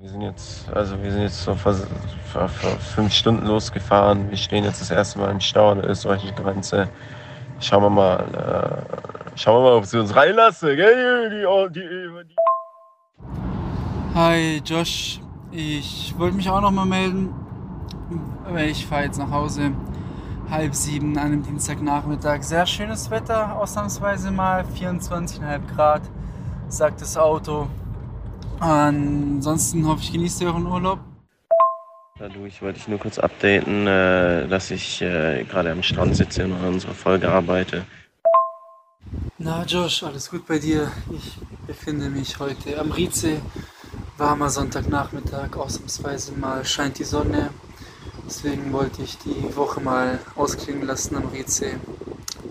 Wir sind jetzt, also wir sind jetzt so vor, vor, vor fünf Stunden losgefahren. Wir stehen jetzt das erste Mal im Stau an der österreichischen Grenze. Schauen wir mal, äh, schauen wir mal, ob sie uns reinlassen. Gell? Die, die, die, Hi Josh, ich wollte mich auch noch mal melden, ich fahre jetzt nach Hause. Halb sieben an einem Dienstagnachmittag. Sehr schönes Wetter, ausnahmsweise mal 24,5 Grad, sagt das Auto. Ansonsten hoffe ich, genießt ihr euren Urlaub. Dadurch wollte ich nur kurz updaten, äh, dass ich äh, gerade am Strand sitze und an unserer Folge arbeite. Na Josh, alles gut bei dir? Ich befinde mich heute am Rize. Warmer Sonntagnachmittag, ausnahmsweise mal scheint die Sonne. Deswegen wollte ich die Woche mal ausklingen lassen am Rize.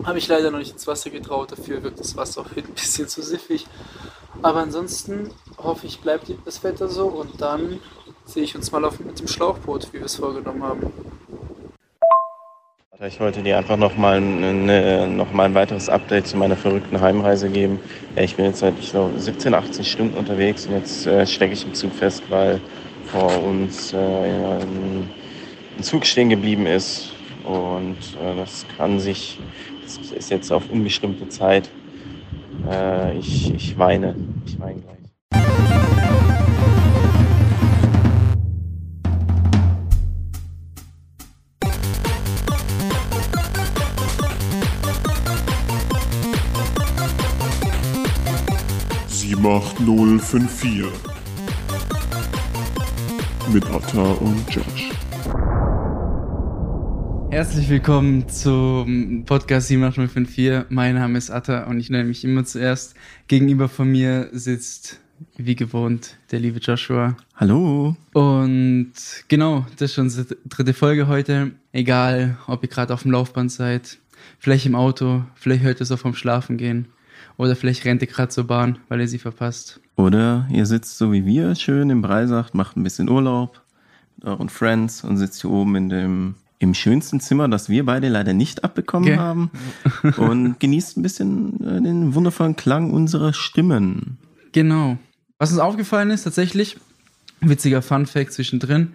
Habe ich leider noch nicht ins Wasser getraut, dafür wirkt das Wasser auch ein bisschen zu siffig. Aber ansonsten hoffe ich, bleibt das Wetter so und dann sehe ich uns mal auf mit dem Schlauchboot, wie wir es vorgenommen haben. Ich wollte dir einfach nochmal ein, noch mal ein weiteres Update zu meiner verrückten Heimreise geben. Ich bin jetzt seit ich glaube, 17, 18 Stunden unterwegs und jetzt äh, stecke ich im Zug fest, weil vor uns äh, ein, Zug stehen geblieben ist. Und äh, das kann sich, das ist jetzt auf unbestimmte Zeit. Ich, ich weine, ich weine gleich. Die Macht 054 mit Atta und Josh. Herzlich willkommen zum Podcast 78054. Mein Name ist Atta und ich nenne mich immer zuerst. Gegenüber von mir sitzt, wie gewohnt, der liebe Joshua. Hallo. Und genau, das ist schon unsere dritte Folge heute. Egal, ob ihr gerade auf dem Laufband seid, vielleicht im Auto, vielleicht hört ihr es auch vom Schlafen gehen. Oder vielleicht rennt ihr gerade zur Bahn, weil ihr sie verpasst. Oder ihr sitzt so wie wir schön im Breisach, macht ein bisschen Urlaub mit euren Friends und sitzt hier oben in dem im schönsten Zimmer, das wir beide leider nicht abbekommen Gell? haben und genießt ein bisschen äh, den wundervollen Klang unserer Stimmen. Genau. Was uns aufgefallen ist, tatsächlich, witziger Fun-Fact zwischendrin,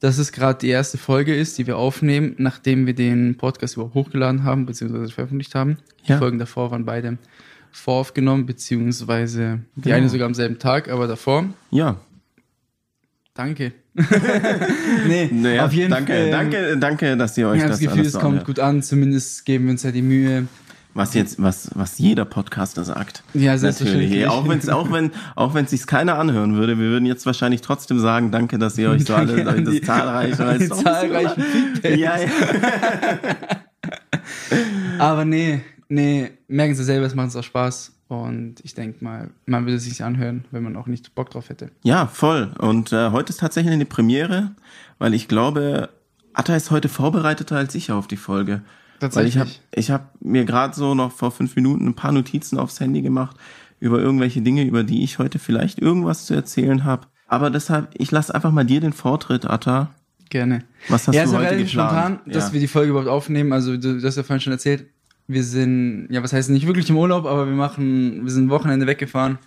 dass es gerade die erste Folge ist, die wir aufnehmen, nachdem wir den Podcast überhaupt hochgeladen haben, beziehungsweise veröffentlicht haben. Die Ja. Folgen davor waren beide voraufgenommen, beziehungsweise die Genau. eine sogar am selben Tag, aber davor. Ja, Danke. nee, naja, auf jeden danke, Fall. danke, danke, dass ihr euch Ich habe das das Gefühl, alles es so kommt anhört. gut an. Zumindest geben wir uns ja die Mühe. Was jetzt, was, was jeder Podcaster sagt. Ja, selbstverständlich. Natürlich. Auch wenn es, auch wenn, auch wenn es sich keiner anhören würde, wir würden jetzt wahrscheinlich trotzdem sagen, danke, dass ihr euch so alle, das die- zahlreiche, an die zahlreichen Feedbacks. Ja, ja. Aber nee, nee, merken Sie selber, es macht uns auch Spaß. Und ich denke mal, man würde es sich anhören, wenn man auch nicht Bock drauf hätte. Ja, voll. Und äh, heute ist tatsächlich eine Premiere, weil ich glaube, Atta ist heute vorbereiteter als ich auf die Folge. Weil ich habe ich hab mir gerade so noch vor fünf Minuten ein paar Notizen aufs Handy gemacht über irgendwelche Dinge, über die ich heute vielleicht irgendwas zu erzählen habe. Aber deshalb, ich lasse einfach mal dir den Vortritt, Atta. Gerne. Was hast ja, du heute relativ geplant? spontan, dass Ja. wir die Folge überhaupt aufnehmen. Also, du, du hast ja vorhin schon erzählt, wir sind, ja, was heißt nicht wirklich im Urlaub, aber wir machen, wir sind Wochenende weggefahren,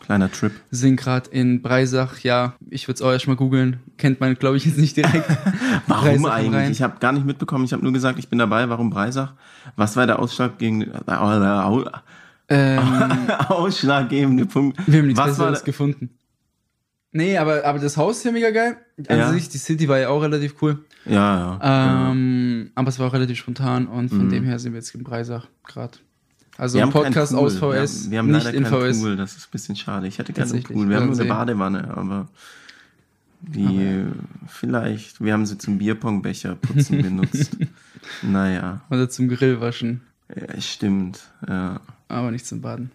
Kleiner Trip. sind gerade in Breisach. Ja, ich würde es auch erst mal googeln. Kennt man, glaube ich, jetzt nicht direkt. Warum Breisach eigentlich? Ich habe gar nicht mitbekommen. Ich habe nur gesagt, ich bin dabei. Warum Breisach? Was war der Ausschlag gegen ähm, ausschlaggebende Punkt? wir haben nichts Was war Besseres gefunden. Nee, aber, aber das Haus ist ja mega geil. An Ja. sich, die City war ja auch relativ cool. Ja, ja. Ähm, aber es war auch relativ spontan und von Mhm. dem her sind wir jetzt in Breisach gerade. Also Wir Podcast aus VS, Wir haben, wir haben nicht leider in VS. Pool, das ist ein bisschen schade. Ich hätte gerne einen Pool. Wir haben nur eine. Badewanne, aber die äh, vielleicht, wir haben sie zum Bierpongbecher putzen benutzt. naja, Oder zum Grill waschen, ja, stimmt. Ja. aber nicht zum Baden.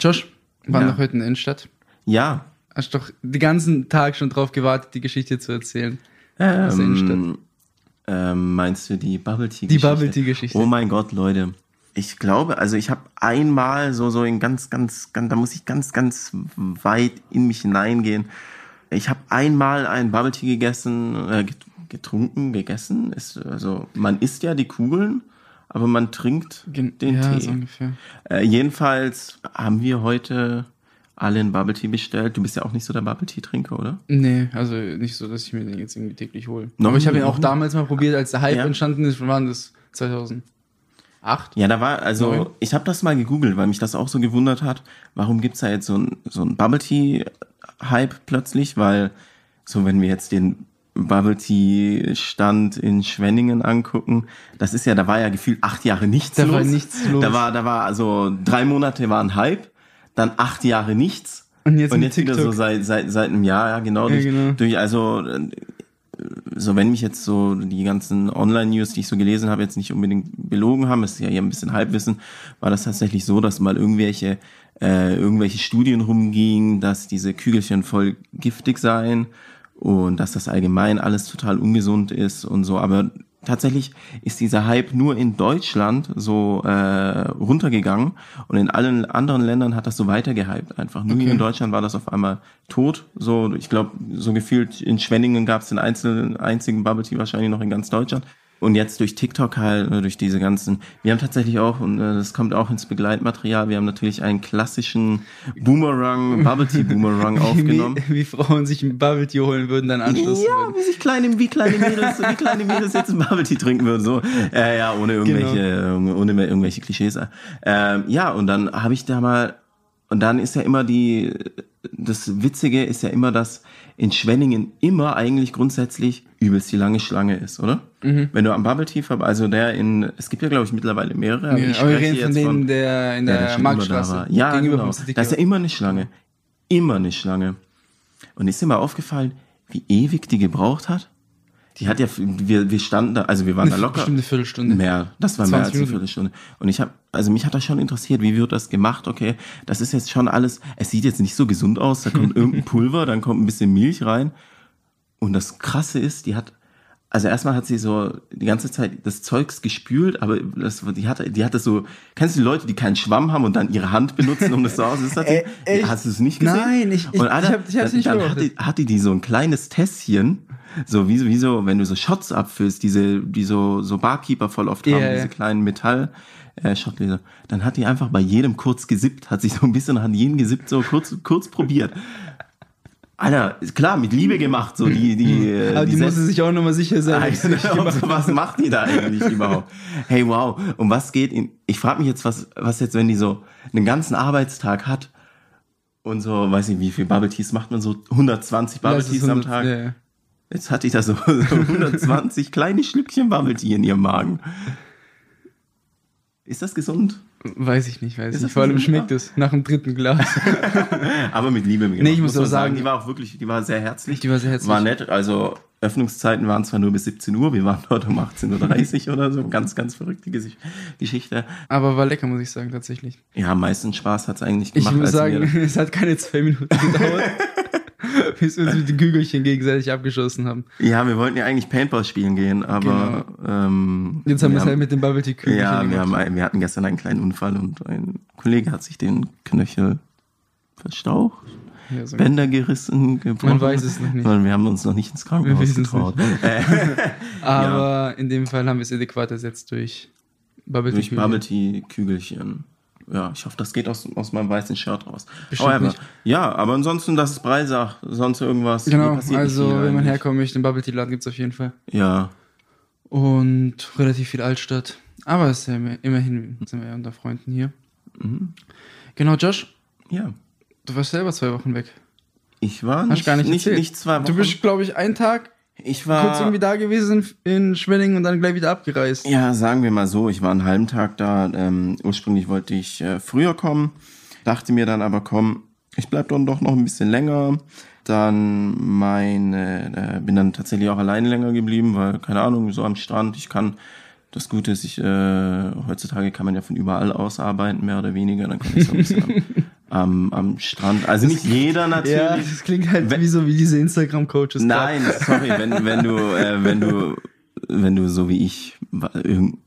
Josh, waren Ja. doch heute in der Innenstadt. ja Hast doch den ganzen Tag schon drauf gewartet, die Geschichte zu erzählen. Aus der Innenstadt. ähm, ähm, meinst du die Bubble Tea Die Bubble Tea Geschichte. Oh mein Gott, Leute. Ich glaube, also ich habe einmal so so in ganz ganz ganz da muss ich ganz ganz weit in mich hineingehen. Ich habe einmal ein Bubble Tea gegessen, äh, get- getrunken, gegessen. Ist also man isst ja die Kugeln, aber man trinkt Gen- den ja, Tee. so ungefähr. Äh, jedenfalls haben wir heute alle ein Bubble Tea bestellt. Du bist ja auch nicht so der Bubble Tea Trinker, oder? Nee, also nicht so, dass ich mir den jetzt irgendwie täglich hole. Aber ich habe ihn auch damals mal probiert, als der Hype ja. entstanden ist. Wann waren das? 2000? Acht? Ja, da war, also Neun. ich habe das mal gegoogelt, weil mich das auch so gewundert hat. Warum gibt's da jetzt so ein, so ein Bubble Tea-Hype plötzlich? Weil, so wenn wir jetzt den Bubble Tea Stand in Schwenningen angucken, das ist ja, da war ja gefühlt acht Jahre nichts da los. Da war nichts los. Da war, da war also drei Monate waren Hype, dann acht Jahre nichts. Und jetzt, und jetzt wieder so seit, seit, seit einem Jahr, ja genau. Ja, durch, genau. durch also so wenn mich jetzt so die ganzen Online-News, die ich so gelesen habe, jetzt nicht unbedingt belogen haben, es ist ja hier ein bisschen Halbwissen, war das tatsächlich so, dass mal irgendwelche äh, irgendwelche Studien rumgingen, dass diese Kügelchen voll giftig seien und dass das allgemein alles total ungesund ist und so. Aber tatsächlich ist dieser Hype nur in Deutschland so äh, runtergegangen und in allen anderen Ländern hat das so weiter gehypt einfach. Nur okay. in Deutschland war das auf einmal tot. So, ich glaube, so gefühlt in Schwenningen gab es den einzelnen, einzigen Bubble Tea wahrscheinlich noch in ganz Deutschland. Und jetzt durch TikTok halt, äh, durch diese ganzen, wir haben tatsächlich auch, und äh, das kommt auch ins Begleitmaterial, wir haben natürlich einen klassischen Boomerang, Bubble Tea Boomerang aufgenommen. Wie, wie, Frauen sich ein Bubble Tea holen würden, dann Anschluss. Ja, würden. wie sich kleine, wie kleine Mädels, wie kleine Mädels jetzt ein Bubble Tea trinken würden, so. Äh, ja, ohne irgendwelche, genau. ohne mehr irgendwelche Klischees. Ähm, ja, und dann habe ich da mal, und dann ist ja immer die, das Witzige ist ja immer, dass in Schwenningen immer eigentlich grundsätzlich übelst die lange Schlange ist, oder? Mhm. Wenn du am Bubble Tea also der in, es gibt ja glaube ich mittlerweile mehrere. Aber, ja, aber wir reden von denen, der in der, der Marktstraße. Ja, genau. Da ist ja immer eine Schlange. Immer eine Schlange. Und ist dir mal aufgefallen, wie ewig die gebraucht hat? Die hat ja, wir, wir standen da, also wir waren eine da locker. Bestimmt eine Viertelstunde. Mehr. Das war mehr als eine Viertelstunde. Und ich habe, also mich hat das schon interessiert, wie wird das gemacht? Okay, das ist jetzt schon alles, es sieht jetzt nicht so gesund aus, da kommt irgendein Pulver, dann kommt ein bisschen Milch rein. Und das Krasse ist, die hat, also erstmal hat sie so die ganze Zeit das Zeugs gespült, aber das, die hatte, die hatte so, kennst du die Leute, die keinen Schwamm haben und dann ihre Hand benutzen, um das so aus? Ist das äh, Hast du es nicht gesehen? Nein, ich, ich, und Alter, ich, hab, ich hab's nicht Dann, dann hat die, hat die, die so ein kleines Tässchen, so wie, wie so, wenn du so Shots abfüllst, diese, die so, so Barkeeper voll oft haben, yeah, diese kleinen Metall, äh, dann hat die einfach bei jedem kurz gesippt, hat sich so ein bisschen an jeden gesippt, so kurz, kurz probiert. Alter, klar, mit Liebe gemacht, so die, die. Aber die, die musste sich auch nochmal sicher sein. Also, was macht die da eigentlich überhaupt? Hey, wow. Und was geht in, ich frage mich jetzt, was, was jetzt, wenn die so einen ganzen Arbeitstag hat und so, weiß nicht, wie viel Bubble Teas macht man so 120 Bubble Teas am Tag. Ja. Jetzt hatte ich da so, so 120 kleine Schlückchen Tea in ihrem Magen. Ist das gesund? Weiß ich nicht, weiß ich nicht. Vor allem schmeckt es nach dem dritten Glas. Aber mit Liebe gemacht, Nee, ich muss, muss auch sagen, die war auch wirklich, die war sehr herzlich. Die war sehr herzlich. War nett. Also Öffnungszeiten waren zwar nur bis 17 Uhr, wir waren dort um 18.30 Uhr oder so. Ganz, ganz verrückte Geschichte. Aber war lecker, muss ich sagen, tatsächlich. Ja, meistens Spaß hat es eigentlich gemacht. Ich muss sagen, es hat keine zwei Minuten gedauert. bis wir uns mit den Kügelchen gegenseitig abgeschossen haben. Ja, wir wollten ja eigentlich Paintball spielen gehen, aber genau. ähm, jetzt haben wir es halt mit dem Bubble Tea Kügelchen Ja, wir, haben, wir hatten gestern einen kleinen Unfall und ein Kollege hat sich den Knöchel verstaucht. Ja, so Bänder gerissen, gebrochen. Man weiß es noch nicht. Weil wir haben uns noch nicht ins Krankenhaus getraut. Aber ja. in dem Fall haben wir es adäquat ersetzt durch Bubble Tea. Durch Bubble Tea Kügelchen ja, ich hoffe, das geht aus, aus meinem weißen Shirt raus. However, ja, aber ansonsten, das ist Breisach, sonst irgendwas. Genau, also wenn man herkommen möchte, den Bubble Tea Laden gibt es auf jeden Fall. Ja. Und relativ viel Altstadt. Aber es ist ja immerhin sind wir ja unter Freunden hier. Mhm. Genau, Josh. Ja. Du warst selber zwei Wochen weg. Ich war Hast nicht, gar nicht, nicht, nicht zwei Wochen. Du bist, glaube ich, einen Tag ich war kurz irgendwie da gewesen in Schwenningen und dann gleich wieder abgereist. Ja, sagen wir mal so, ich war einen halben Tag da. Ähm, ursprünglich wollte ich äh, früher kommen, dachte mir dann aber, komm, ich bleib dann doch noch ein bisschen länger. Dann meine, äh, bin dann tatsächlich auch alleine länger geblieben, weil, keine Ahnung, so am Strand, ich kann, das Gute ist, ich, äh, heutzutage kann man ja von überall aus arbeiten, mehr oder weniger, dann kann ich so ein bisschen am, am, am Strand. Also nicht jeder natürlich. Ja, das klingt halt wenn, wie so wie diese Instagram-Coaches. Nein, sorry, wenn, wenn du, äh, wenn du, wenn du so wie ich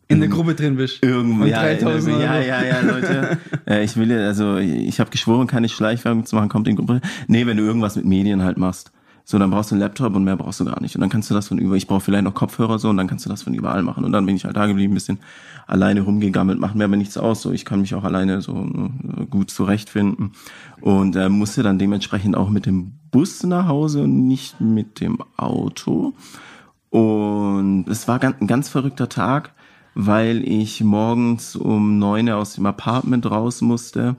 in der Gruppe drin bist. Irgendwo, ja, ja, ja, ja, Leute. äh, ich will, also ich habe geschworen, keine Schleichwerbung zu machen, kommt in Gruppe. Nee, wenn du irgendwas mit Medien halt machst. So, dann brauchst du einen Laptop und mehr brauchst du gar nicht. Und dann kannst du das von über, ich brauche vielleicht noch Kopfhörer so und dann kannst du das von überall machen. Und dann bin ich halt da geblieben, ein bisschen alleine rumgegammelt, macht mir aber nichts aus. So, ich kann mich auch alleine so äh, gut zurechtfinden. Und äh, musste dann dementsprechend auch mit dem Bus nach Hause und nicht mit dem Auto. Und es war ein ganz verrückter Tag, weil ich morgens um neun aus dem Apartment raus musste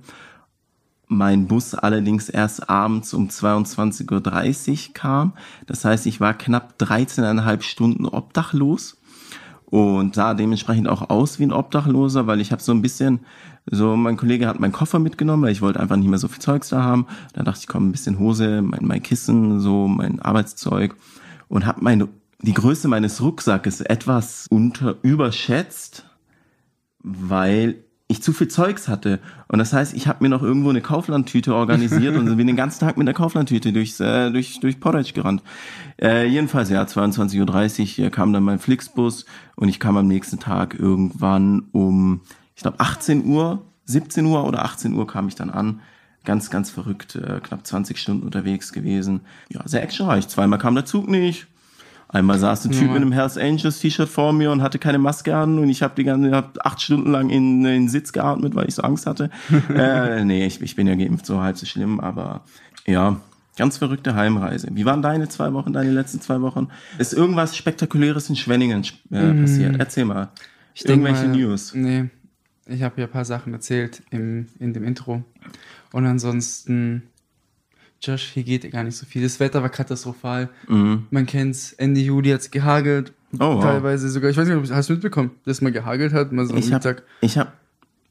mein Bus allerdings erst abends um 22.30 Uhr kam. Das heißt, ich war knapp 13,5 Stunden obdachlos und sah dementsprechend auch aus wie ein Obdachloser, weil ich habe so ein bisschen, so mein Kollege hat meinen Koffer mitgenommen, weil ich wollte einfach nicht mehr so viel Zeugs da haben. Da dachte ich, komm, ein bisschen Hose, mein, mein Kissen, so mein Arbeitszeug und habe meine die Größe meines Rucksackes etwas unter überschätzt, weil ich zu viel Zeugs hatte. Und das heißt, ich habe mir noch irgendwo eine Kauflandtüte organisiert und bin den ganzen Tag mit der Kauflandtüte durchs, äh, durch, durch Porridge gerannt. Äh, jedenfalls, ja, 22.30 Uhr kam dann mein Flixbus und ich kam am nächsten Tag irgendwann um, ich glaube, 18 Uhr, 17 Uhr oder 18 Uhr kam ich dann an. Ganz, ganz verrückt, äh, knapp 20 Stunden unterwegs gewesen. Ja, sehr actionreich. Zweimal kam der Zug nicht. Einmal saß ein Typ ja. mit einem Hells Angels T-Shirt vor mir und hatte keine Maske an und ich habe die ganze hab acht Stunden lang in, in den Sitz geatmet, weil ich so Angst hatte. äh, nee, ich, ich bin ja geimpft, so halb so schlimm, aber ja, ganz verrückte Heimreise. Wie waren deine zwei Wochen, deine letzten zwei Wochen? Ist irgendwas Spektakuläres in Schwenningen äh, mm. passiert? Erzähl mal. Ich Irgendwelche mal, News? Nee, ich habe ja ein paar Sachen erzählt im, in dem Intro. Und ansonsten Josh, hier geht gar nicht so viel. Das Wetter war katastrophal. Mhm. Man kennt's. Ende Juli hat's gehagelt. Oh, wow. Teilweise sogar. Ich weiß nicht, hast du mitbekommen, dass man gehagelt hat? Mal so ich habe ich hab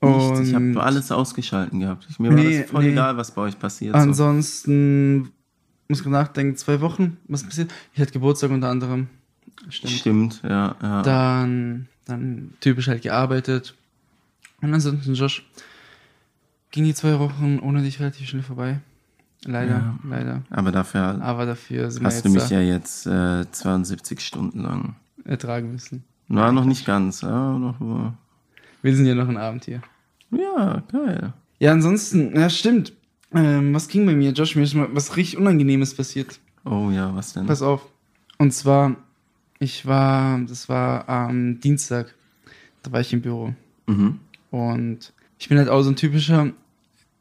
nichts. Ich habe alles ausgeschalten gehabt. Ich, mir nee, war das voll nee. egal, was bei euch passiert. Ansonsten so. muss ich nachdenken, zwei Wochen, was passiert? Ich hatte Geburtstag unter anderem. Stimmt, Stimmt ja, ja. Dann, dann typisch halt gearbeitet. Und ansonsten, Josh, ging die zwei Wochen ohne dich relativ schnell vorbei. Leider, ja. leider. Aber dafür, Aber dafür hast du mich ja jetzt äh, 72 Stunden lang ertragen müssen. Na, noch nicht ganz. Ja, noch, uh. Wir sind ja noch ein Abend hier. Ja, geil. Ja, ansonsten, ja, stimmt. Ähm, was ging bei mir, Josh? Mir ist mal was richtig Unangenehmes passiert. Oh ja, was denn? Pass auf. Und zwar, ich war, das war am Dienstag, da war ich im Büro. Mhm. Und ich bin halt auch so ein typischer,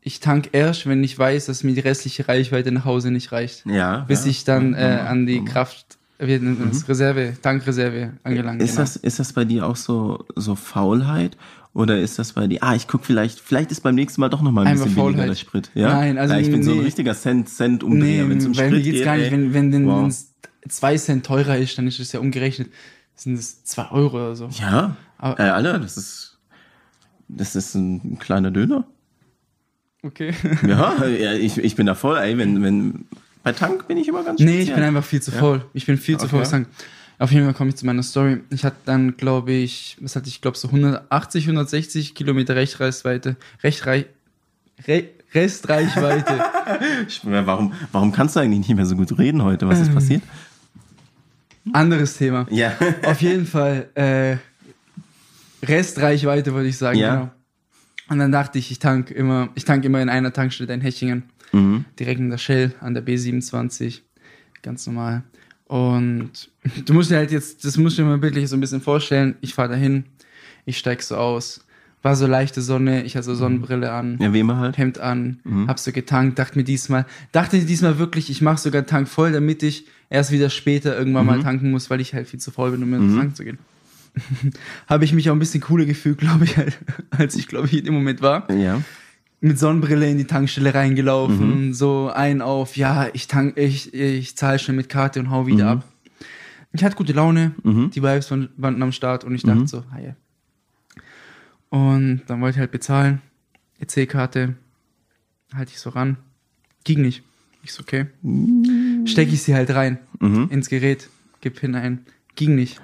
ich tank erst, wenn ich weiß, dass mir die restliche Reichweite nach Hause nicht reicht. Ja. Bis ja. ich dann äh, an die Kraft, äh, mhm. Reserve, Tankreserve angelangt. Ist genau. das, ist das bei dir auch so, so Faulheit? Oder ist das bei dir, ah, ich guck vielleicht, vielleicht ist beim nächsten Mal doch nochmal ein Einfach bisschen Faulheit. weniger der Sprit. Ja? Nein, also. Ja, ich bin nee, so ein richtiger Cent, Cent Umdreher, nee, wenn es um Sprit geht. gar nicht, wenn, wenn denn wow. zwei Cent teurer ist, dann ist es ja umgerechnet, sind es zwei Euro oder so. Ja. Aber, äh, Alter, das ist, das ist ein kleiner Döner. Okay. ja, ich, ich bin da voll, ey, wenn, wenn, bei Tank bin ich immer ganz speziell. Nee, ich bin einfach viel zu voll. Ja? Ich bin viel zu okay. voll fürs Tank. Auf jeden Fall komme ich zu meiner Story. Ich hatte dann, glaube ich, was hatte ich, glaube so 180, 160 Kilometer Rechtreichweite, Rechtreich, Re Restreichweite. warum, warum kannst du eigentlich nicht mehr so gut reden heute? Was ist ähm, passiert? Anderes Thema. Ja. Auf jeden Fall, äh, Restreichweite würde ich sagen, ja. genau. Und dann dachte ich, ich tank immer, ich tank immer in einer Tankstelle in Hechingen. Mhm. Direkt in der Shell an der B27. Ganz normal. Und du musst dir halt jetzt, das musst du dir mal bildlich so ein bisschen vorstellen. Ich fahre dahin, ich steig so aus. War so leichte Sonne, ich hatte so mhm. Sonnenbrille an, ja, wie immer halt. Hemd an, mhm. hab so getankt, dachte mir diesmal, dachte diesmal wirklich, ich mache sogar Tank voll, damit ich erst wieder später irgendwann mhm. mal tanken muss, weil ich halt viel zu voll bin, um in den mhm. Tank zu gehen. habe ich mich auch ein bisschen cooler gefühlt, glaube ich, als ich, glaube ich, in dem Moment war. Ja. Mit Sonnenbrille in die Tankstelle reingelaufen, mhm. so ein auf, ja, ich tank, ich, ich zahle schnell mit Karte und hau wieder mhm. ab. Ich hatte gute Laune, mhm. die Vibes waren am Start und ich dachte mhm. so, hi. Und dann wollte ich halt bezahlen, EC-Karte, halte ich so ran, ging nicht. Ich so, okay. Mhm. Stecke ich sie halt rein mhm. ins Gerät, gib hin ein, ging nicht.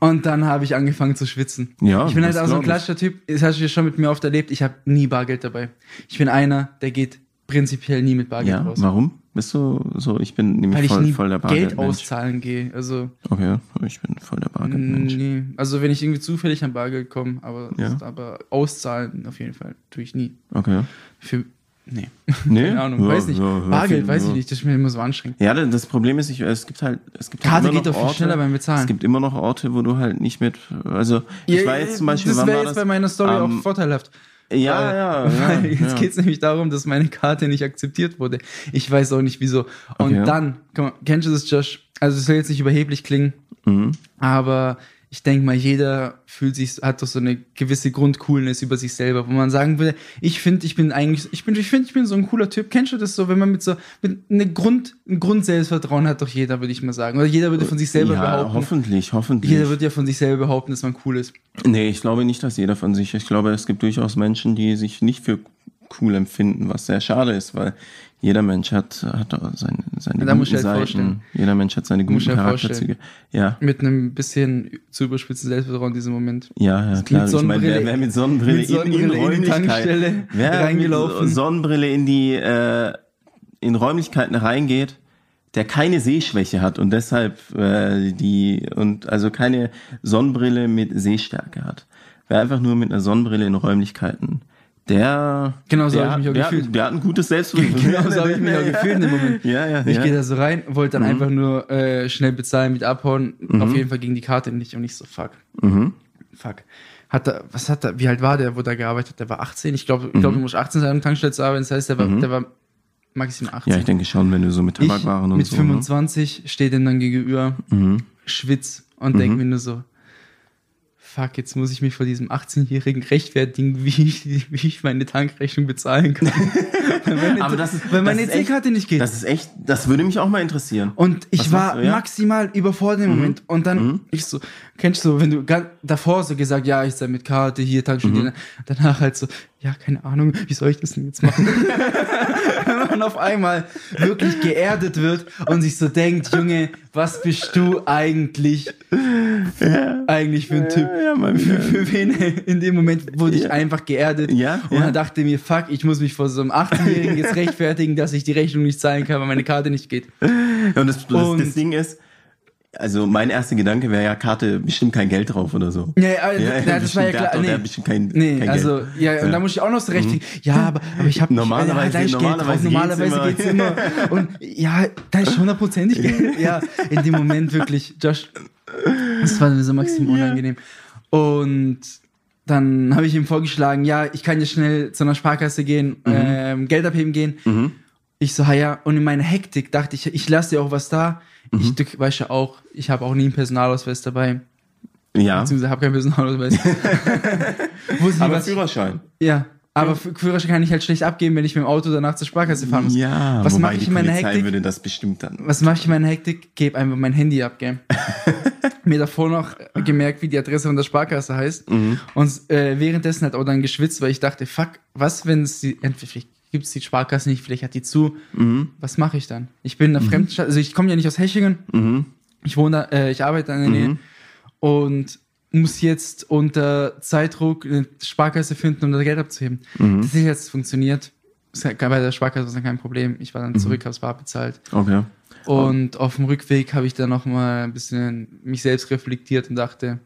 Und dann habe ich angefangen zu schwitzen. Ja, ich bin halt auch so ein klassischer Typ, das hast du ja schon mit mir oft erlebt, ich habe nie Bargeld dabei. Ich bin einer, der geht prinzipiell nie mit Bargeld ja, raus. Warum? Bist du so, ich bin nämlich Weil voll, ich nie voll der Bargeld. Geld auszahlen gehe. Also, okay, ich bin voll der Bargeld-Mensch. Nee, also wenn ich irgendwie zufällig an Bargeld komme, aber, ja. aber auszahlen auf jeden Fall tue ich nie. Okay. Für, Nee. nee? Keine Ahnung, ja, weiß nicht. Ja, Bargeld, weiß ich nicht, das ist mir immer so anstrengend. Ja, das Problem ist, ich, es gibt halt, es gibt Karte halt geht doch viel schneller beim Bezahlen. Es gibt immer noch Orte, wo du halt nicht mit, also, ich ja, war jetzt zum Beispiel, das wäre jetzt bei meiner Story um, auch vorteilhaft. Ja, weil, ja, weil ja. Jetzt ja. geht es nämlich darum, dass meine Karte nicht akzeptiert wurde. Ich weiß auch nicht wieso. Und okay. dann, komm kennst du das, Josh? Also es soll jetzt nicht überheblich klingen, mhm. aber ich denke mal, jeder fühlt sich, hat doch so eine gewisse Grundcoolness über sich selber, wo man sagen würde, ich finde, ich bin eigentlich, ich bin, ich finde, ich bin so ein cooler Typ. Kennst du das so, wenn man mit so, mit eine Grund, ein Grundselbstvertrauen hat doch jeder, würde ich mal sagen. Oder jeder würde von sich selber ja, behaupten. hoffentlich, hoffentlich. Jeder wird ja von sich selber behaupten, dass man cool ist. Nee, ich glaube nicht, dass jeder von sich, ich glaube, es gibt durchaus Menschen, die sich nicht für cool empfinden, was sehr schade ist, weil jeder Mensch hat, hat seine, seine da guten halt Seiten. Jeder Mensch hat seine guten Charakterzüge. Ja. Mit einem bisschen zu überspitzten Selbstvertrauen in diesem Moment. Ja, ja, klar. Ich meine, wer, wer mit Sonnenbrille, mit Sonnenbrille in, in, in, die Tankstelle wer reingelaufen. Mit Sonnenbrille in die äh, in Räumlichkeiten reingeht, der keine Sehschwäche hat und deshalb äh, die und also keine Sonnenbrille mit Sehstärke hat. Wer einfach nur mit einer Sonnenbrille in Räumlichkeiten der, genau so habe ich mich auch der, gefühlt. Der hat ein gutes Selbstbewusstsein. genau so habe ich mich auch gefühlt in dem Moment. Ja, ja, ich ja. gehe da so rein, wollte dann mhm. einfach nur äh, schnell bezahlen, mit abhauen. Mhm. Auf jeden Fall ging die Karte nicht und ich so, fuck. Mhm. Fuck. Hat er, was hat er, wie alt war der, wo der gearbeitet hat? Der war 18. Ich glaube, ich glaube, du musst 18 sein, um Tankstelle zu arbeiten. Das heißt, der war, mhm. der war maximal 18. Ja, ich denke schon, wenn du so mit Tabakwaren und mit so. Mit 25 ne? steht ihm dann gegenüber, mhm. schwitz und mhm. denk mir nur so, fuck, jetzt muss ich mich vor diesem 18-Jährigen rechtfertigen, wie ich, wie ich meine Tankrechnung bezahlen kann. meine, Aber das ist, weil meine EC-Karte nicht geht. Das ist echt, das würde mich auch mal interessieren. Und ich Was war du, ja? maximal überfordert im mhm. Moment. Und dann, mhm. ich so, kennst du, wenn du davor so gesagt, ja, ich sei mit Karte hier, Tankstelle, mhm. danach halt so, ja, keine Ahnung, wie soll ich das denn jetzt machen? Wenn man auf einmal wirklich geerdet wird und sich so denkt, Junge, was bist du eigentlich, ja. eigentlich für ein Typ? Ja, ja, für, für, wen? In dem Moment wurde ich einfach geerdet ja, und dann dachte mir, fuck, ich muss mich vor so einem 18-Jährigen jetzt rechtfertigen, dass ich die Rechnung nicht zahlen kann, weil meine Karte nicht geht. Und das, das, und das Ding ist, also mein erster Gedanke wäre ja Karte bestimmt kein Geld drauf oder so. Ja, ja, ja, ja das war ja klar. Nee, bestimmt kein, nee kein also ja, und ja. da muss ich auch noch so recht. Mhm. Ja, aber, aber ich habe normalerweise, ja, normalerweise, Geld drauf, normalerweise geht's immer. Und ja, da ist hundertprozentig Geld. Ja, in dem Moment wirklich, Josh, das war mir so maximal unangenehm. Und dann habe ich ihm vorgeschlagen, ja, ich kann jetzt schnell zu einer Sparkasse gehen, mhm. ähm, Geld abheben gehen. Mhm. Ich so, ja, und in meiner Hektik dachte ich, ich lasse dir auch was da Mhm. Ich, du weißt ja auch, ich habe auch nie einen Personalausweis dabei. Ja. Beziehungsweise habe keinen Personalausweis. aber was, Führerschein. Ja. Aber Führerschein kann ich halt schlecht abgeben, wenn ich mit dem Auto danach zur Sparkasse fahren muss. Ja, was mache ich in meiner Hektik? würde das bestimmt dann. Was mache ich in meiner Hektik? Gebe einfach mein Handy ab, gell? Mir davor noch gemerkt, wie die Adresse von der Sparkasse heißt. Mhm. Und äh, währenddessen hat auch dann geschwitzt, weil ich dachte, fuck, was, wenn es die, entweder gibt es die Sparkasse nicht, vielleicht hat die zu. Mhm. Was mache ich dann? Ich bin in der mhm. fremden Stadt, also ich komme ja nicht aus Hechingen. Mhm. Ich wohne da, äh, ich arbeite da in der Nähe mhm. und muss jetzt unter Zeitdruck eine Sparkasse finden, um das Geld abzuheben. Mhm. Das ist jetzt funktioniert. Bei der Sparkasse war es kein Problem. Ich war dann mhm. zurück, habe es bar bezahlt. Okay. Und auf dem Rückweg habe ich dann noch mal ein bisschen mich selbst reflektiert und dachte,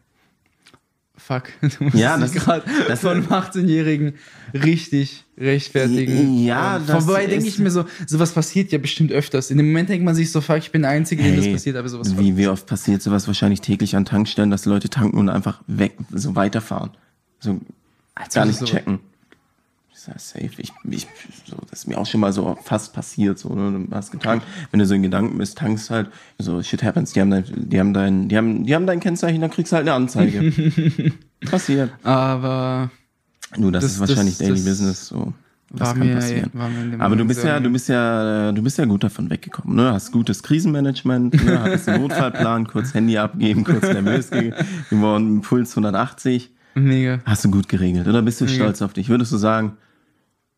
fuck, du musst ja, das gerade von einem 18-Jährigen richtig rechtfertigen. Ja, und das Wobei denke ich mir so, sowas passiert ja bestimmt öfters. In dem Moment denkt man sich so, fuck, ich bin der Einzige, hey, dem das passiert, aber sowas Wie, wie oft passiert sowas wahrscheinlich täglich an Tankstellen, dass Leute tanken und einfach weg, so weiterfahren. So Als gar nicht so checken ja, safe. Ich, ich, so, das ist mir auch schon mal so fast passiert. So, ne? Du hast getankt, wenn du so in Gedanken bist, tankst halt, so shit happens, die haben dein, die haben dein, die haben, die haben dein Kennzeichen, dann kriegst du halt eine Anzeige. passiert. Aber. Nur, das, das ist wahrscheinlich das, Daily das Business, so. Das war kann mir, passieren. War mir Aber du bist ja, du bist ja, du bist ja gut davon weggekommen, ne? Hast gutes Krisenmanagement, ne? Hattest einen Notfallplan, kurz Handy abgeben, kurz nervös geworden, Puls 180. Mega. Hast du gut geregelt, oder bist du Mega. stolz auf dich? Würdest du sagen,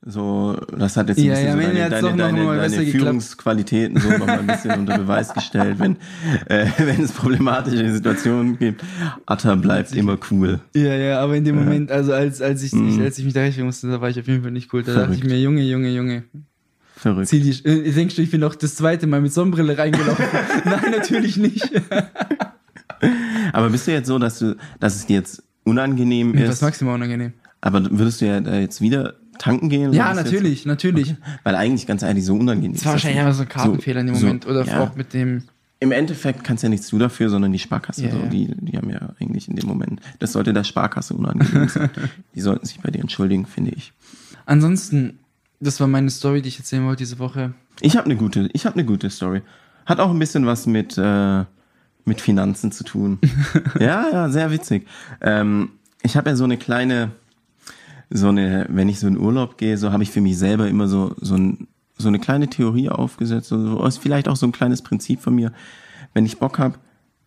so, das hat jetzt ein ja, bisschen ja, so deine, deine, deine, deine Führungsqualitäten so nochmal ein bisschen unter Beweis gestellt, wenn, äh, wenn es problematische Situationen gibt. Atta bleibt immer cool. Ja, ja, aber in dem Moment, also als, als ich, mhm. als ich mich da rechtfertigen musste, da war ich auf jeden Fall nicht cool. Da Verrückt. dachte ich mir, Junge, Junge, Junge. Verrückt. Zieh die, äh, denkst du, ich bin doch das zweite Mal mit Sonnenbrille reingelaufen? Nein, natürlich nicht. aber bist du jetzt so, dass du, dass es dir jetzt unangenehm ist? Das ist maximal unangenehm. Aber würdest du ja da jetzt wieder tanken gehen? Ja, natürlich, jetzt? natürlich. Okay. Weil eigentlich, ganz ehrlich, so unangenehm das ist. Das war wahrscheinlich einfach so ein Kartenfehler so, in dem Moment. So, Oder ja. auch mit dem. Im Endeffekt kannst ja nichts du dafür, sondern die Sparkasse. Yeah, so, die, die haben ja eigentlich in dem Moment. Das sollte der Sparkasse unangenehm sein. die sollten sich bei dir entschuldigen, finde ich. Ansonsten, das war meine Story, die ich erzählen wollte diese Woche. Ich habe eine gute, ich habe eine gute Story. Hat auch ein bisschen was mit, äh, mit Finanzen zu tun. ja, ja, sehr witzig. Ähm, ich habe ja so eine kleine, so eine, wenn ich so in Urlaub gehe, so habe ich für mich selber immer so, so, ein, so eine kleine Theorie aufgesetzt. So, ist vielleicht auch so ein kleines Prinzip von mir. Wenn ich Bock habe,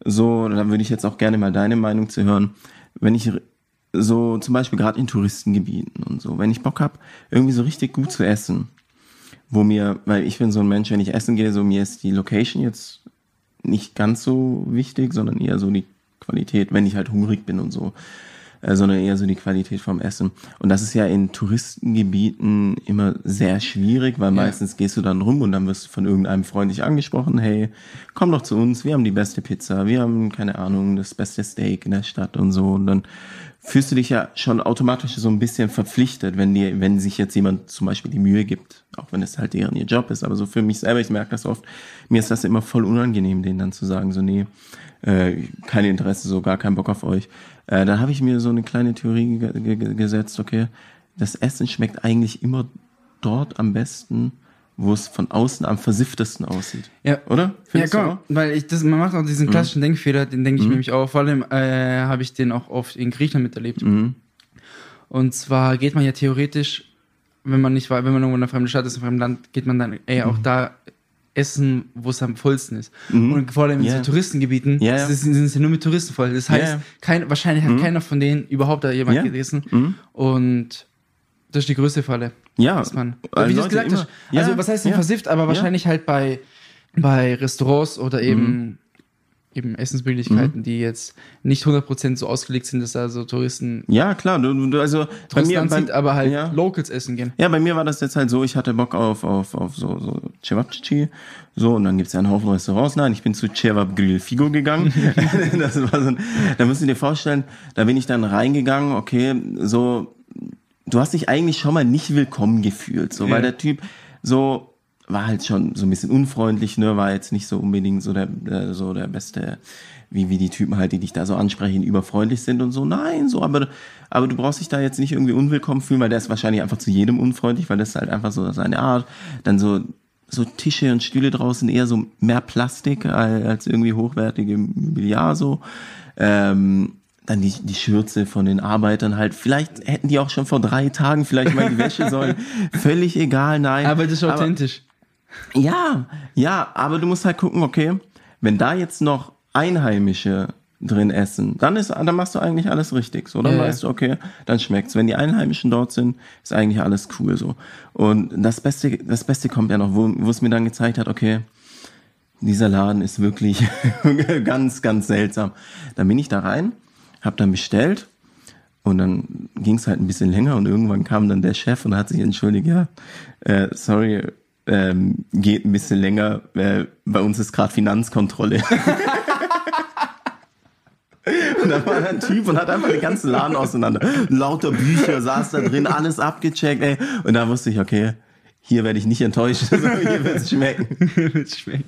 so, da würde ich jetzt auch gerne mal deine Meinung zu hören. Wenn ich so zum Beispiel gerade in Touristengebieten und so, wenn ich Bock habe, irgendwie so richtig gut zu essen, wo mir, weil ich bin so ein Mensch, wenn ich essen gehe, so mir ist die Location jetzt nicht ganz so wichtig, sondern eher so die Qualität, wenn ich halt hungrig bin und so, äh, sondern eher so die Qualität vom Essen. Und das ist ja in Touristengebieten immer sehr schwierig, weil ja. meistens gehst du dann rum und dann wirst du von irgendeinem freundlich angesprochen, hey, komm doch zu uns, wir haben die beste Pizza, wir haben, keine Ahnung, das beste Steak in der Stadt und so. Und dann fühlst du dich ja schon automatisch so ein bisschen verpflichtet, wenn dir, wenn sich jetzt jemand zum Beispiel die Mühe gibt, auch wenn es halt deren ihr Job ist. Aber so für mich selber, ich merke das oft, mir ist das immer voll unangenehm, denen dann zu sagen, so nee, äh, kein Interesse, so gar keinen Bock auf euch. Äh, dann habe ich mir so eine kleine Theorie gesetzt, okay, das Essen schmeckt eigentlich immer dort am besten, wo es von außen am versifftesten aussieht. Ja. Oder? Findest ja, komm, weil ich das, man macht auch diesen mhm. klassischen mhm. Denkfehler, den denke ich mhm. nämlich auch. Vor allem äh, habe ich den auch oft in Griechenland miterlebt. Mhm. Und zwar geht man ja theoretisch, wenn man nicht, wenn man irgendwo in einer fremden Stadt ist, in einem fremden Land, geht man dann ey, auch mhm. da essen, wo es am vollsten ist. Mhm. Und vor allem in yeah. so Touristengebieten yeah, yeah. sind es ja nur mit Touristen voll. Das heißt, kein, wahrscheinlich hat keiner von denen überhaupt da jemand gegessen. Und das ist die größte Falle. Ja. Dass man, wie du es gesagt immer, hast. Ja, also, was heißt denn ja, versifft? Aber wahrscheinlich halt bei, bei Restaurants oder eben, mhm. eben Essensmöglichkeiten, mhm. die jetzt nicht 100% so ausgelegt sind, dass da so Touristen. Ja, klar. Du, du, also, bei mir, bei, aber halt ja. Locals essen gehen. Ja, bei mir war das jetzt halt so, ich hatte Bock auf, auf, auf so, so Cevapcici. So, und dann gibt's ja einen Haufen Restaurants. Nein, ich bin zu Cevap Grill Figo gegangen. das war so ein, da musst du dir vorstellen, da bin ich dann reingegangen, okay, so, du hast dich eigentlich schon mal nicht willkommen gefühlt, so, ja. weil der Typ so war halt schon so ein bisschen unfreundlich, ne, war jetzt nicht so unbedingt so der, der so der beste, wie, wie die Typen halt, die dich da so ansprechen, überfreundlich sind und so. Nein, so, aber, aber du brauchst dich da jetzt nicht irgendwie unwillkommen fühlen, weil der ist wahrscheinlich einfach zu jedem unfreundlich, weil das ist halt einfach so seine Art. Dann so, so Tische und Stühle draußen eher so mehr Plastik als, als irgendwie hochwertige Mobiliar so. Ähm, dann die, die Schürze von den Arbeitern halt. Vielleicht hätten die auch schon vor drei Tagen vielleicht mal die Wäsche sollen. Völlig egal, nein. Aber das ist authentisch. Aber, ja, ja, aber du musst halt gucken, okay, wenn da jetzt noch Einheimische drin essen, dann ist, dann machst du eigentlich alles richtig. So, dann yeah. weißt du, okay, dann schmeckt's. Wenn die Einheimischen dort sind, ist eigentlich alles cool so. Und das Beste, das Beste kommt ja noch, wo, wo es mir dann gezeigt hat, okay, dieser Laden ist wirklich ganz, ganz seltsam. Dann bin ich da rein hab dann bestellt und dann ging es halt ein bisschen länger und irgendwann kam dann der Chef und hat sich entschuldigt, ja, äh, sorry, ähm, geht ein bisschen länger, äh, bei uns ist gerade Finanzkontrolle. Und dann war ein Typ und hat einfach den ganzen Laden auseinander. Lauter Bücher saß da drin, alles abgecheckt, ey. Und da wusste ich, okay, hier werde ich nicht enttäuscht, hier wird es schmecken. schmecken.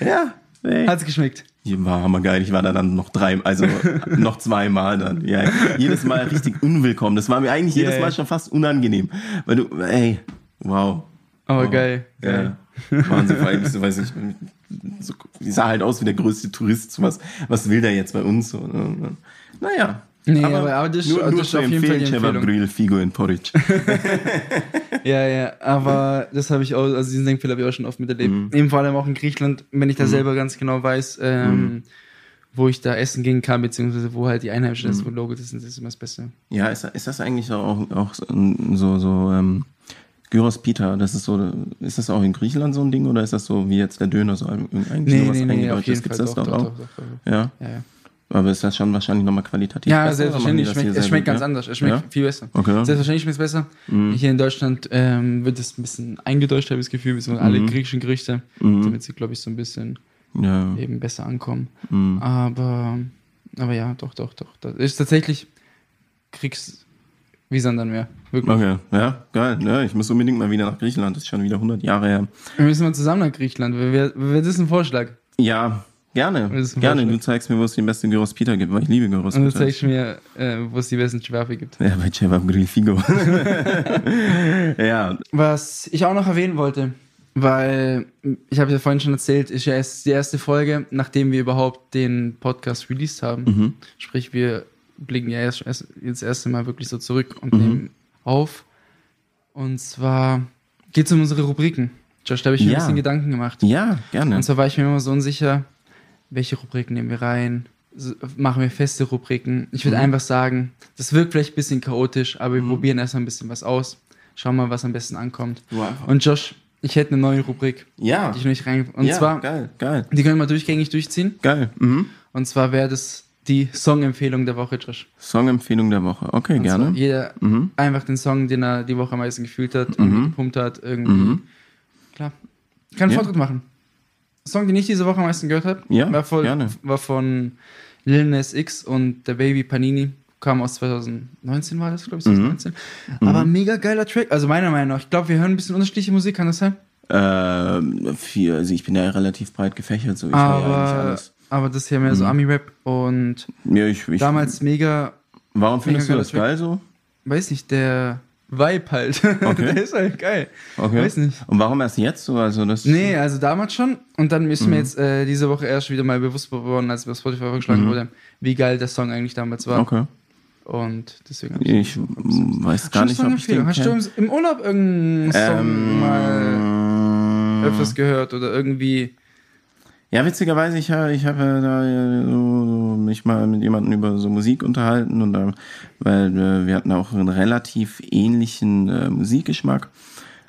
Ja, Nee. Hat's geschmeckt? War hammergeil. Ich war da dann noch drei, also noch zweimal dann. Ja, jedes Mal richtig unwillkommen. Das war mir eigentlich yeah. jedes Mal schon fast unangenehm. Weil du, ey, wow. Aber wow. geil. Ja. Wahnsinn, vor allem, weiß ich, so, die sah halt aus wie der größte Tourist. Was, was will der jetzt bei uns? So, ne? Naja, Nee, aber, aber, aber das, nur, das nur ist auf jeden Fall die Empfehlung. Grill, Figo in Porridge. ja, ja, aber das habe ich auch, also diesen Denkfehler habe ich auch schon oft miterlebt. Mhm. Eben vor allem auch in Griechenland, wenn ich da mhm. selber ganz genau weiß, ähm, mhm. wo ich da essen gehen kann, beziehungsweise wo halt die Einheimischen mhm. ist, wo Logo das sind, das ist immer das Beste. Ja, ist, ist das eigentlich auch, auch so, so ähm, Gyros Pita, das ist so, ist das auch in Griechenland so ein Ding oder ist das so wie jetzt der Döner so eigentlich nee, sowas nee, nee, eingedeutscht? Gibt es das doch, doch, auch? Doch, doch, ja. ja, ja. Aber ist das schon wahrscheinlich nochmal qualitativ ja, besser? Ja, selbstverständlich. Schmeckt, es schmeckt ganz ja? anders. Es schmeckt ja? viel besser. Okay. Selbstverständlich schmeckt es besser. Mhm. Hier in Deutschland ähm, wird es ein bisschen eingedeutscht, habe ich das Gefühl, wie mhm. alle griechischen Gerichte, mhm. damit sie, glaube ich, so ein bisschen ja. eben besser ankommen. Mhm. Aber, aber ja, doch, doch, doch. Das ist tatsächlich, kriegst Wie Sandanmeer. Wirklich. Okay, ja, geil. Ja, ich muss unbedingt mal wieder nach Griechenland. Das ist schon wieder 100 Jahre her. Wir müssen mal zusammen nach Griechenland. Wäre das ist ein Vorschlag? Ja, gerne. Gerne. Du zeigst mir, wo es den besten Gyros Peter gibt, weil ich liebe Gyros Peter. Und du zeigst mir, äh, wo es die besten Cevapi gibt. Ja, bei Cevap Grill Figo. ja. Was ich auch noch erwähnen wollte, weil ich habe ja vorhin schon erzählt, ist ja erst die erste Folge, nachdem wir überhaupt den Podcast released haben. Mhm. Sprich, wir blicken ja erst, erst das erste Mal wirklich so zurück und mhm. nehmen auf. Und zwar geht es um unsere Rubriken. Josh, da habe ich mir ja. ein bisschen Gedanken gemacht. Ja, gerne. Und zwar war ich mir immer so unsicher, welche Rubriken nehmen wir rein? Machen wir feste Rubriken? Ich würde mhm. einfach sagen, das wirkt vielleicht ein bisschen chaotisch, aber wir mhm. probieren erstmal ein bisschen was aus. Schauen mal, was am besten ankommt. Wow. Und Josh, ich hätte eine neue Rubrik. Ja. Die ich noch nicht rein. Und ja, zwar. Geil, geil. Die können wir durchgängig durchziehen. Geil. Mhm. Und zwar wäre das die Songempfehlung der Woche, Josh. Songempfehlung der Woche, okay, Und gerne. Jeder mhm. einfach den Song, den er die Woche am meisten gefühlt hat, mhm. gepumpt hat, irgendwie. Mhm. Klar. Kann einen ja. Fortschritt machen. Song, den ich diese Woche am meisten gehört habe, ja, war, voll, gerne. war von Lil Nas X und der Baby Panini. Kam aus 2019 war das, glaube ich, 2019. Mhm. Aber mhm. mega geiler Track. Also meiner Meinung nach. Ich glaube, wir hören ein bisschen unterschiedliche Musik, kann das sein? Ähm, viel, also ich bin ja relativ breit gefächert, so ich aber, ja alles. Aber das hier mehr so mhm. Ami-Rap und ja, ich, ich, damals mega. Warum findest mega du das geil so? Weiß nicht, der Vibe halt. Okay. der ist halt geil. Okay. Weiß nicht. Und warum erst jetzt so? Also das nee, also damals schon. Und dann ist mhm. mir jetzt äh, diese Woche erst wieder mal bewusst geworden, als mir Spotify vorgeschlagen mhm. wurde, wie geil der Song eigentlich damals war. Okay. Und deswegen ich, ich weiß gar nicht, ob ich den Hast du im Urlaub irgendeinen Song ähm, mal öfters gehört oder irgendwie ja, witzigerweise, ich, ich habe da so, mich mal mit jemandem über so Musik unterhalten und da, weil äh, wir hatten auch einen relativ ähnlichen äh, Musikgeschmack.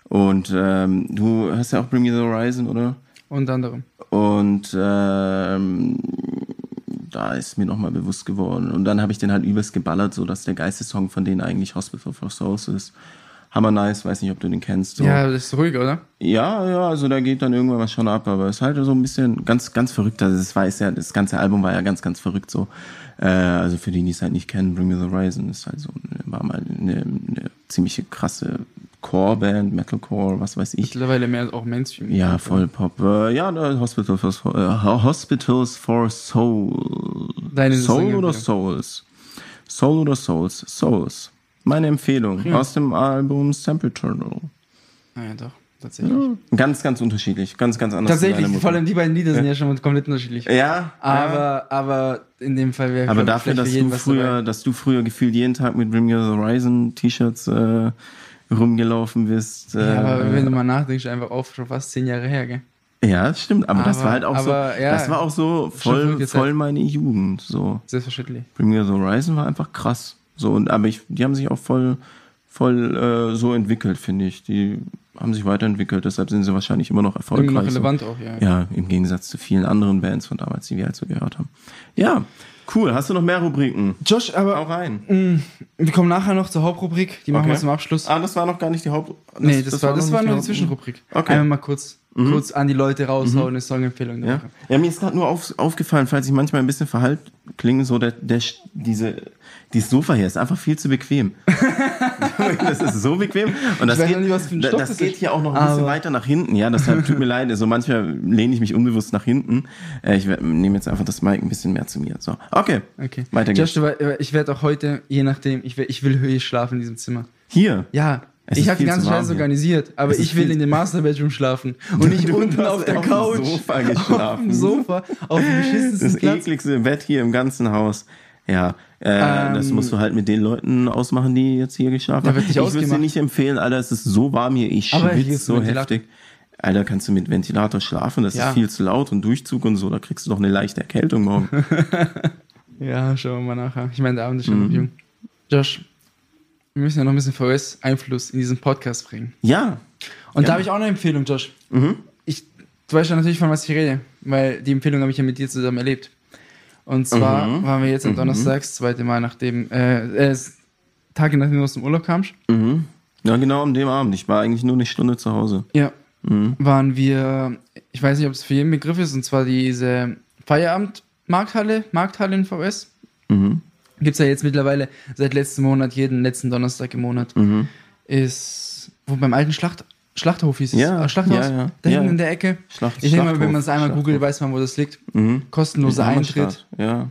Und ähm, du hast ja auch Bring Me the Horizon, oder? Unter anderem. Und ähm, da ist mir nochmal bewusst geworden. Und dann habe ich den halt übelst geballert, so dass der Geistessong von denen eigentlich Hospital for Souls ist hammer nice, weiß nicht, ob du den kennst. So. Ja, das ist ruhig, oder? Ja, ja, also da geht dann irgendwann was schon ab, aber es ist halt so ein bisschen ganz, ganz verrückt. Also das weiß ja, das ganze Album war ja ganz, ganz verrückt so. Äh, also für die, die es halt nicht kennen, Bring Me the Horizon ist halt so, war mal eine, eine ziemliche krasse Core-Band, Metalcore, was weiß ich. Mittlerweile mehr auch Mainstream. Ja, voll Pop. Äh, ja, Hospital for, äh, Hospitals for Soul. Deine Soul oder Souls? Soul oder Souls? Souls. Meine Empfehlung ja. aus dem Album Sample Turtle. Ah ja, doch. Tatsächlich. Ja, ganz, ganz unterschiedlich. Ganz, ganz anders. Tatsächlich, vor allem die beiden Lieder sind ja schon komplett unterschiedlich. Ja. Aber, ja. aber in dem Fall wäre Aber dafür, dass du früher, dass du früher gefühlt jeden Tag mit Bring the Horizon T-Shirts äh, rumgelaufen bist. Äh, ja, aber wenn du mal nachdenkst, einfach auch schon fast zehn Jahre her, gell? Ja, das stimmt, aber, aber das war halt auch aber, so, ja, das war auch so voll, voll meine Jugend, so. Selbstverständlich. Bring Me the Horizon war einfach krass. So, und, aber ich, die haben sich auch voll, voll äh, so entwickelt, finde ich. Die haben sich weiterentwickelt, deshalb sind sie wahrscheinlich immer noch erfolgreich. Immer noch relevant so. auch, ja. Ja, im Gegensatz zu vielen anderen Bands von damals, die wir halt so gehört haben. Ja, cool. Hast du noch mehr Rubriken? Josh, aber. Auch rein. Mh, mm, wir kommen nachher noch zur Hauptrubrik. Die machen okay. wir zum Abschluss. Ah, das war noch gar nicht die Haupt. Das, nee, das, das war, das war nur die Zwischenrubrik. Okay. Einmal mal kurz, mhm. kurz an die Leute raushauen, mhm. eine Songempfehlung. Ja? ja, mir ist gerade nur auf, aufgefallen, falls ich manchmal ein bisschen verhalten klinge, so der, der, diese dieses Sofa hier ist einfach viel zu bequem. das ist so bequem. Und das, geht, nicht, das, das geht hier auch noch ein bisschen weiter nach hinten. Ja, deshalb tut mir leid. Also manchmal lehne ich mich unbewusst nach hinten. Äh, ich nehme jetzt einfach das Mic ein bisschen mehr zu mir. So, okay. Okay. Weiter geht's. Josh, ich werde auch heute, je nachdem, ich will, ich will hier schlafen in diesem Zimmer. Hier? Ja. Es ich habe die ganze Scheiße organisiert, aber ich will in dem Master Bedroom schlafen und nicht unten auf der auf Couch. Auf dem Sofa geschlafen. Auf dem Sofa, auf dem beschissensten Das Platz. ekligste Bett hier im ganzen Haus. Ja, äh, ähm, das musst du halt mit den Leuten ausmachen, die jetzt hier geschlafen haben. Ich würde dir nicht empfehlen, Alter, es ist so warm hier, ich schwitze so heftig. Alter, kannst du mit Ventilator schlafen? Das ja. ist viel zu laut und Durchzug und so, da kriegst du doch eine leichte Erkältung morgen. ja, schauen wir mal nachher. Ich meine, der Abend ist schon mhm. jung. Josh, wir müssen ja noch ein bisschen VS-Einfluss in diesen Podcast bringen. Ja. Und ja. da habe ich auch eine Empfehlung, Josh. Mhm. Ich, du weißt ja natürlich, von was ich rede, weil die Empfehlung habe ich ja mit dir zusammen erlebt. Und zwar mhm. waren wir jetzt am mhm. Donnerstag, das zweite Mal nachdem, äh, äh, Tage nachdem du aus dem Urlaub kamst. Mhm. Ja, genau an dem Abend. Ich war eigentlich nur eine Stunde zu Hause. Ja. Mhm. Waren wir, ich weiß nicht, ob es für jeden Begriff ist, und zwar diese Feierabend-Markthalle, Markthalle in VS. Mhm. Gibt es ja jetzt mittlerweile seit letztem Monat, jeden letzten Donnerstag im Monat, Mhm. ist, wo beim alten Schlacht, Schlachthof hieß es, Ja, äh, Schlachthaus, ja, ja. da hinten in der Ecke. Schlacht, Ich denke mal, wenn man es einmal googelt, weiß man, wo das liegt. Mhm. Kostenloser In Eintritt, Ja.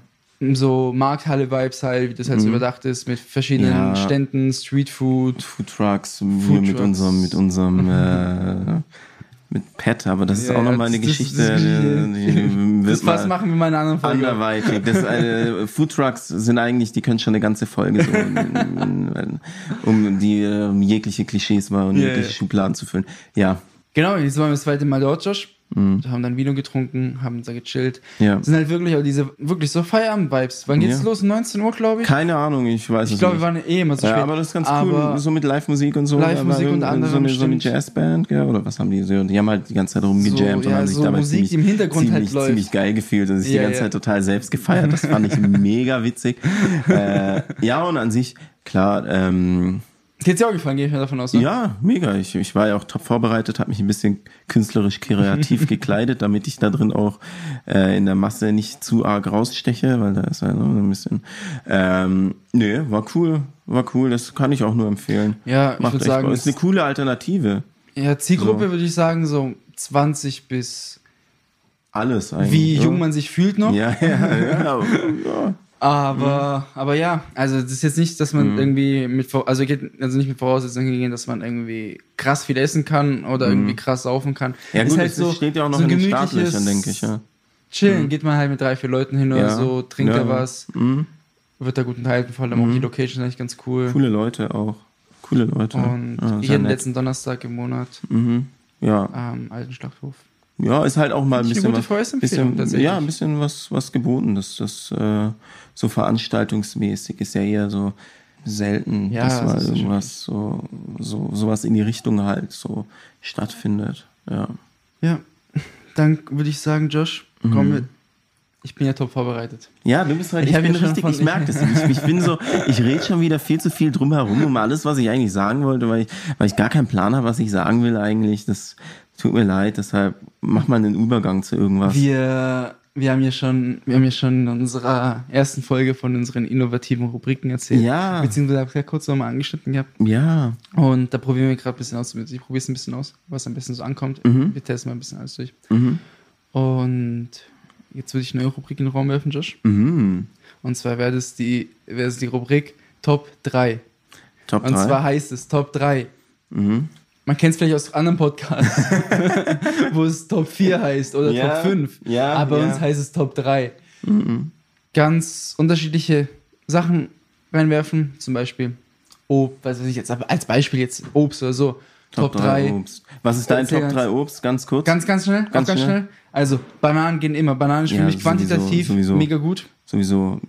so Markthalle-Vibes halt, wie das halt so Mhm. überdacht ist, mit verschiedenen. Ständen, Streetfood. Food Trucks, wir mit Trucks. unserem, mit unserem, äh, mit Pet, aber das ist Ja, auch ja, nochmal eine das- Geschichte, das- die, Das was machen wir mal in einer anderen Folge. anderweitig. Das, äh, Food Trucks sind eigentlich, die können schon eine ganze Folge so, um die äh, jegliche Klischees mal und Ja, jegliche ja. Schubladen zu füllen. Ja, Genau, jetzt waren wir das zweite Mal dort, Josh. Mhm. Haben dann Vino getrunken, haben da gechillt. ja. Sind halt wirklich auch diese, wirklich so Feierabend-Vibes. Wann geht's Ja. los? 19 Uhr, glaube ich? Keine Ahnung, ich weiß Ich es glaube, wir nicht. waren eh immer so ja, spät. aber das ist ganz Aber cool, so mit Live-Musik und so. Live-Musik aber unter so eine, so eine. Jazzband, gell? oder was haben die so? Die haben halt die ganze Zeit rumgejammt So, und ja, haben sich so dabei Musik, ziemlich, im Hintergrund ziemlich, halt läuft. ziemlich geil gefühlt und sich Ja, die ganze ja. Zeit total selbst gefeiert. Das fand ich mega witzig. äh, ja, und an sich, klar, ähm, Dir auch gefallen, gehe ich mal davon aus. Ne? ja, mega. Ich, ich war ja auch top vorbereitet, habe mich ein bisschen künstlerisch kreativ gekleidet, damit ich da drin auch äh, in der Masse nicht zu arg raussteche, weil da ist ja so ein bisschen. Ähm, nee, war cool, war cool. Das kann ich auch nur empfehlen. Ja, ich Macht würde echt sagen, Bock. ist eine coole Alternative. ja, Zielgruppe So. würde ich sagen, so 20 bis Alles eigentlich. wie jung man sich fühlt noch. Ja, ja, ja. ja. Aber, aber ja, also das ist jetzt nicht, dass man Mhm. irgendwie mit, also geht also nicht mit Voraussetzungen gehen, dass man irgendwie krass viel essen kann oder irgendwie krass saufen kann. Mhm. Ja, Ist gut, halt das so, steht ja auch noch so in den Startlöchern, denke ich, ja. Chillen, geht man halt mit drei, vier Leuten hin oder Ja. so, trinkt da ja. was, Mhm. wird da gut unterhalten, vor allem auch die Location ist eigentlich ganz cool. Coole Leute auch. Coole Leute. Und sehr jeden nett. letzten Donnerstag im Monat Mhm. Ja. am alten Schlachthof. Ja, ist halt auch mal ein bisschen was, bisschen, ja, ein bisschen was, was geboten. Das, das äh, so veranstaltungsmäßig ist ja eher so selten, Ja, dass mal das ist irgendwas so, so, sowas in die Richtung halt so stattfindet. Ja. Ja, dann würde ich sagen, Josh, Mhm. komm mit. Ich bin ja top vorbereitet. Ja, du bist halt, Ich ich, bin richtig, ich merke das. Ich, ich bin so, ich rede schon wieder viel zu viel drum herum um alles, was ich eigentlich sagen wollte, weil ich, weil ich gar keinen Plan habe, was ich sagen will eigentlich. Das tut mir leid, deshalb mach mal einen Übergang zu irgendwas. Wir, wir haben ja schon, wir haben ja schon in unserer ersten Folge von unseren innovativen Rubriken erzählt. Ja. Beziehungsweise habe ich ja kurz nochmal angeschnitten gehabt. Ja, Und da probieren wir gerade ein bisschen aus. Ich probiere es ein bisschen aus, was am besten so ankommt. Mhm. Wir testen mal ein bisschen alles durch. mhm. Und jetzt würde ich eine neue Rubrik in den Raum werfen, Josh. Mhm. Und zwar wäre das die, wäre es die Rubrik Top 3. Top Und 3. zwar heißt es Top 3. mhm. Man kennt es vielleicht aus anderen Podcasts, wo es Top 4 heißt oder Ja, Top 5. ja, Aber bei ja. uns heißt es Top 3. Ganz unterschiedliche Sachen reinwerfen, zum Beispiel Ob, was weiß ich jetzt, aber als Beispiel jetzt Obst oder so. Top, 3. Obst. Was ist dein Top ganz- 3 Obst? Ganz kurz. Ganz, ganz schnell, Ganz ganz schnell. schnell. Also, Bananen gehen immer. Bananen ist für Ja, mich quantitativ sowieso, sowieso. mega gut. Sowieso.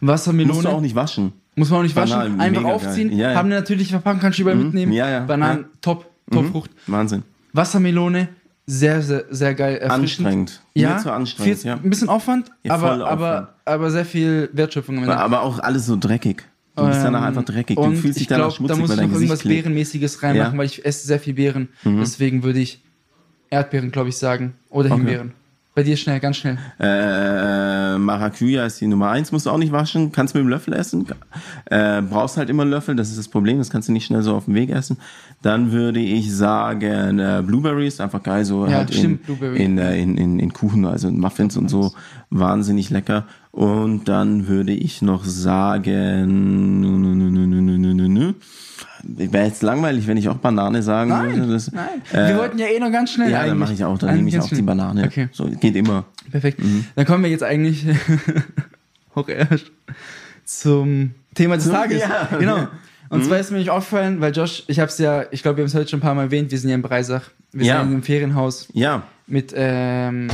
Wassermelone. Musst du auch nicht waschen. Muss man auch nicht waschen. Bananen, Einfach aufziehen. Ja, ja. Haben eine natürliche Verpackung, kannst du überall mitnehmen. ja, ja, Bananen, top, top Frucht. Wahnsinn. Wassermelone, sehr, sehr, sehr geil. Erfrischend. Anstrengend. Ja, Mir zu anstrengend, viel, ja. ein bisschen Aufwand, Ja, aber, aber, Aufwand. aber sehr viel Wertschöpfung. Aber auch alles so dreckig. Du bist danach Ähm, einfach dreckig. Du fühlst dich ich danach glaub, schmutzig, da muss weil ich dein noch Gesicht irgendwas klebt. Bärenmäßiges reinmachen, Ja. weil ich esse sehr viel Beeren. Deswegen würde ich Erdbeeren, glaube ich, sagen. Oder Okay. Himbeeren. Bei dir schnell, ganz schnell. Äh, Maracuja ist die Nummer eins, musst du auch nicht waschen, kannst mit dem Löffel essen. Äh, brauchst halt immer einen Löffel, das ist das Problem, das kannst du nicht schnell so auf dem Weg essen. Dann würde ich sagen, äh, Blueberries, einfach geil, so Ja, halt in, stimmt, in, äh, in, in, in Kuchen, also in Muffins und so, wahnsinnig lecker. Und dann würde ich noch sagen, nü, nü, nü, nü, nü, nü, nü, nü. Wäre jetzt langweilig, wenn ich auch Banane sagen Nein, würde. Das, nein. äh, Wir wollten ja eh noch ganz schnell. ja, dann mache ich auch, dann nehme ich auch die schnell. Banane. Okay, So, geht immer. perfekt. Dann kommen wir jetzt eigentlich auch erst zum Thema des Tages. ja. Genau. Und zwar ist mir nicht aufgefallen, weil Josh, ich habe es ja, ich glaube, wir haben es heute schon ein paar Mal erwähnt, wir sind ja in Breisach. Wir Ja. sind in einem Ferienhaus Ja, mit, ähm,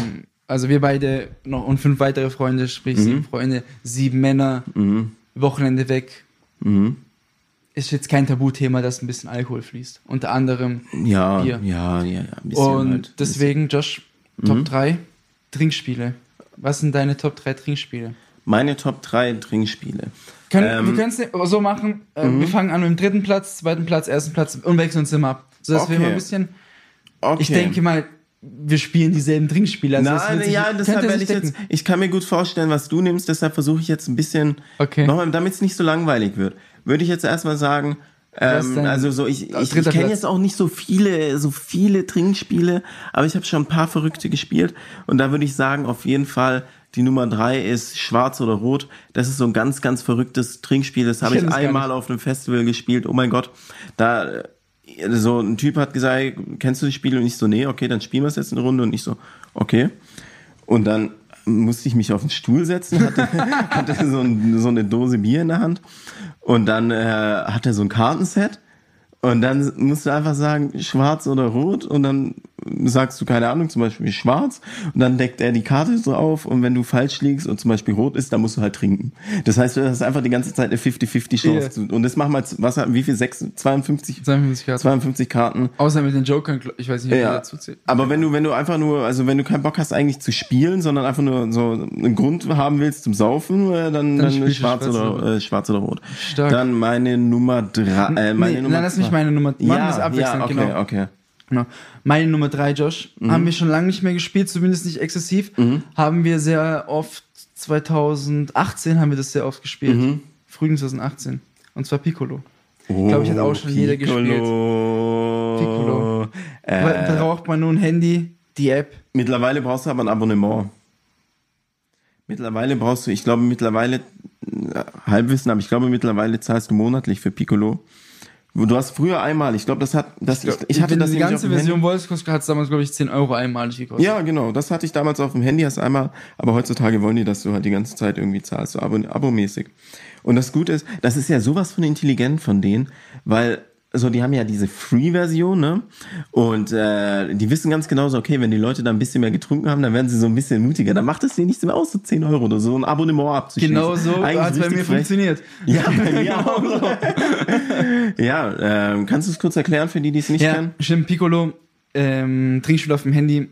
also wir beide noch und fünf weitere Freunde, sprich sieben Freunde, sieben Männer, mhm. Wochenende weg. Mhm. Ist jetzt kein Tabuthema, dass ein bisschen Alkohol fließt. Unter anderem. ja, Bier. ja, ja, ja, bisschen Und halt. deswegen, Josh, Top 3 Trinkspiele. Was sind deine Top 3 Trinkspiele? Meine Top 3 Trinkspiele. Können, Ähm, wir können es so machen, äh, wir fangen an mit dem dritten Platz, zweiten Platz, ersten Platz und wechseln uns immer ab. So dass wir Okay. immer ein bisschen, Okay. ich denke mal, wir spielen dieselben Trinkspiele. Also Nein, das ja, deshalb werde ich jetzt, ich kann mir gut vorstellen, was du nimmst, deshalb versuche ich jetzt ein bisschen, okay. nochmal, damit es nicht so langweilig wird, würde ich jetzt erstmal sagen, ähm, also so ich, ich, ich kenne jetzt auch nicht so viele so viele Trinkspiele, aber ich habe schon ein paar verrückte gespielt und da würde ich sagen auf jeden Fall die Nummer drei ist Schwarz oder Rot. Das ist so ein ganz ganz verrücktes Trinkspiel. Das habe ich, ich einmal auf einem Festival gespielt. Oh mein Gott, da äh, so ein Typ hat gesagt, kennst du das Spiel und ich so nee, okay, dann spielen wir es jetzt eine Runde und ich so okay und dann musste ich mich auf den Stuhl setzen, hatte, hatte so, ein, so, eine Dose Bier in der Hand. Und dann äh, hat er so ein Kartenset. Und dann musst du einfach sagen, schwarz oder rot. Und dann sagst du, keine Ahnung, zum Beispiel schwarz und dann deckt er die Karte so auf und wenn du falsch liegst und zum Beispiel rot ist, dann musst du halt trinken. Das heißt, du hast einfach die ganze Zeit eine 50-50 Chance. Yeah. Und das machen wir, was haben, wie viel? 6, 52? 52 Karten. 52 Karten. Außer mit den Jokern, ich weiß nicht, ob ja. dazu zählt. Aber wenn du, wenn du einfach nur, also wenn du keinen Bock hast eigentlich zu spielen, sondern einfach nur so einen Grund haben willst zum Saufen, äh, dann, dann, dann schwarz, oder, äh, schwarz oder rot. Stark. Dann meine Nummer drei, äh, meine nee, Nummer Nein, lass mich meine Nummer, machen ja, abwechselnd, ja, okay, genau. okay. Genau. Meine Nummer drei, Josh, mhm. haben wir schon lange nicht mehr gespielt, zumindest nicht exzessiv. Mhm. Haben wir sehr oft, 2018 haben wir das sehr oft gespielt. Mhm. Frühling 2018. Und zwar Piccolo. Oh, ich glaube, ich hat auch schon Piccolo. jeder gespielt. Piccolo. Äh, da braucht man nur ein Handy, die App. Mittlerweile brauchst du aber ein Abonnement. Mittlerweile brauchst du, ich glaube mittlerweile, äh, Halbwissen, aber ich glaube mittlerweile zahlst du monatlich für Piccolo. Du hast früher einmal, ich glaube, das hat, das, ich, ich hatte Wenn das die ganze Version wolltest, hat es damals, glaube ich, 10 Euro einmalig gekostet. Ja, genau, das hatte ich damals auf dem Handy erst einmal, aber heutzutage wollen die, dass du halt die ganze Zeit irgendwie zahlst, so abomäßig. Und das Gute ist, das ist ja sowas von intelligent von denen, weil so, die haben ja diese Free-Version, ne? Und äh, die wissen ganz genau so, okay, wenn die Leute da ein bisschen mehr getrunken haben, dann werden sie so ein bisschen mutiger. Dann macht es denen nichts mehr aus, so 10 Euro oder so ein Abonnement abzuschließen. Genau so hat es bei mir frech. funktioniert. Ja, bei mir genau auch so. ja, äh, kannst du es kurz erklären für die, die es nicht ja, kennen? Stimmt, Piccolo, ähm, Trinkspiel auf dem Handy,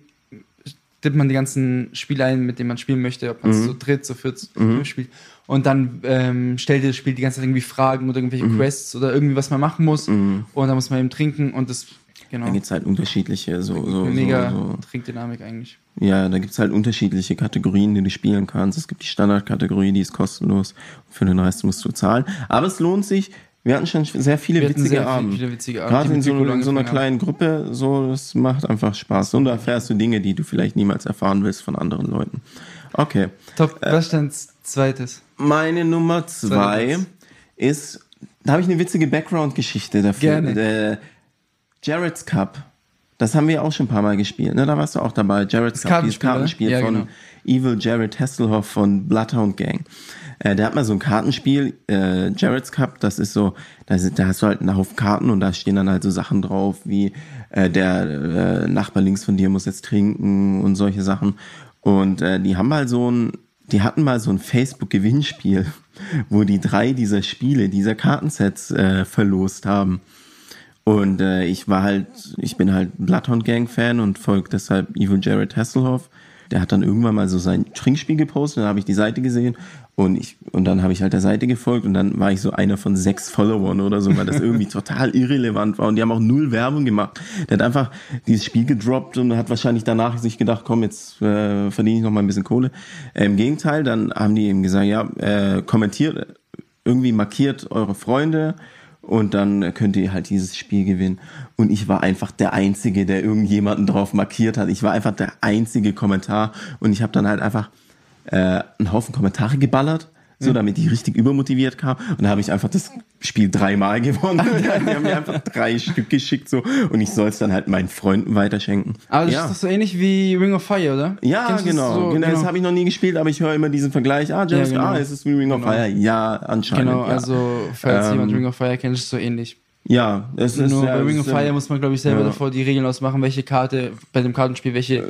tippt man die ganzen Spiele ein, mit denen man spielen möchte, ob man es mhm. so dritt, so viert, mhm. spielt. Und dann ähm, stellt ihr das Spiel die ganze Zeit irgendwie Fragen oder irgendwelche mhm. Quests oder irgendwie, was man machen muss. Mhm. Und dann muss man eben trinken und das, genau. Da gibt es halt unterschiedliche, so, so, Mega so, so. Trinkdynamik eigentlich. Ja, da gibt es halt unterschiedliche Kategorien, die du spielen kannst. Es gibt die Standardkategorie, die ist kostenlos. Für den Rest musst du zahlen. Aber es lohnt sich. Wir hatten schon sehr viele witzige sehr Abende. Viele witzige Abende. Gerade in so, in so einer kleinen Gruppe, so, das macht einfach Spaß. Und da erfährst du Dinge, die du vielleicht niemals erfahren willst von anderen Leuten. Okay. Top, äh, was stand zweites? Meine Nummer zwei ist, da habe ich eine witzige Background-Geschichte dafür. Gerne. Der Jared's Cup. Das haben wir auch schon ein paar Mal gespielt. Ne? Da warst du auch dabei. Jared's Cup, dieses Kartenspiel ja, von genau. Evil Jared Hasselhoff von Bloodhound Gang. Äh, der hat mal so ein Kartenspiel, äh, Jared's Cup, das ist so, da, da hast du halt einen Haufen Karten und da stehen dann halt so Sachen drauf, wie äh, der äh, Nachbar links von dir muss jetzt trinken und solche Sachen. Und äh, die haben mal so ein, die hatten mal so ein Facebook-Gewinnspiel, wo die drei dieser Spiele, dieser Kartensets äh, verlost haben. Und äh, ich war halt, ich bin halt Bloodhound Gang Fan und folge deshalb Evil Jared Hasselhoff. Der hat dann irgendwann mal so sein Trinkspiel gepostet, dann habe ich die Seite gesehen und ich, und dann habe ich halt der Seite gefolgt und dann war ich so einer von sechs Followern oder so, weil das irgendwie total irrelevant war. Und die haben auch null Werbung gemacht. Der hat einfach dieses Spiel gedroppt und hat wahrscheinlich danach sich gedacht, komm, jetzt äh, verdiene ich noch mal ein bisschen Kohle. Äh, Im Gegenteil, dann haben die eben gesagt, ja, äh, kommentiert, irgendwie markiert eure Freunde und dann könnt ihr halt dieses Spiel gewinnen. Und ich war einfach der Einzige, der irgendjemanden drauf markiert hat. Ich war einfach der einzige Kommentar und ich habe dann halt einfach äh, einen Haufen Kommentare geballert, so damit ich richtig übermotiviert kam. Und da habe ich einfach das Spiel dreimal gewonnen. die haben mir einfach drei Stück geschickt so und ich soll es dann halt meinen Freunden weiterschenken. Aber das ja. ist doch so ähnlich wie Ring of Fire, oder? Ja, genau. So, genau. Das habe ich noch nie gespielt, aber ich höre immer diesen Vergleich. Ah, James, ja, genau. ah, ist es wie Ring of genau. Fire? Ja, anscheinend. Genau, ja. also falls ähm, jemand Ring of Fire kennt, ist es so ähnlich. Ja, es ist nur bei Ring of Fire muss man glaube ich selber davor die Regeln ausmachen, welche Karte bei dem Kartenspiel welche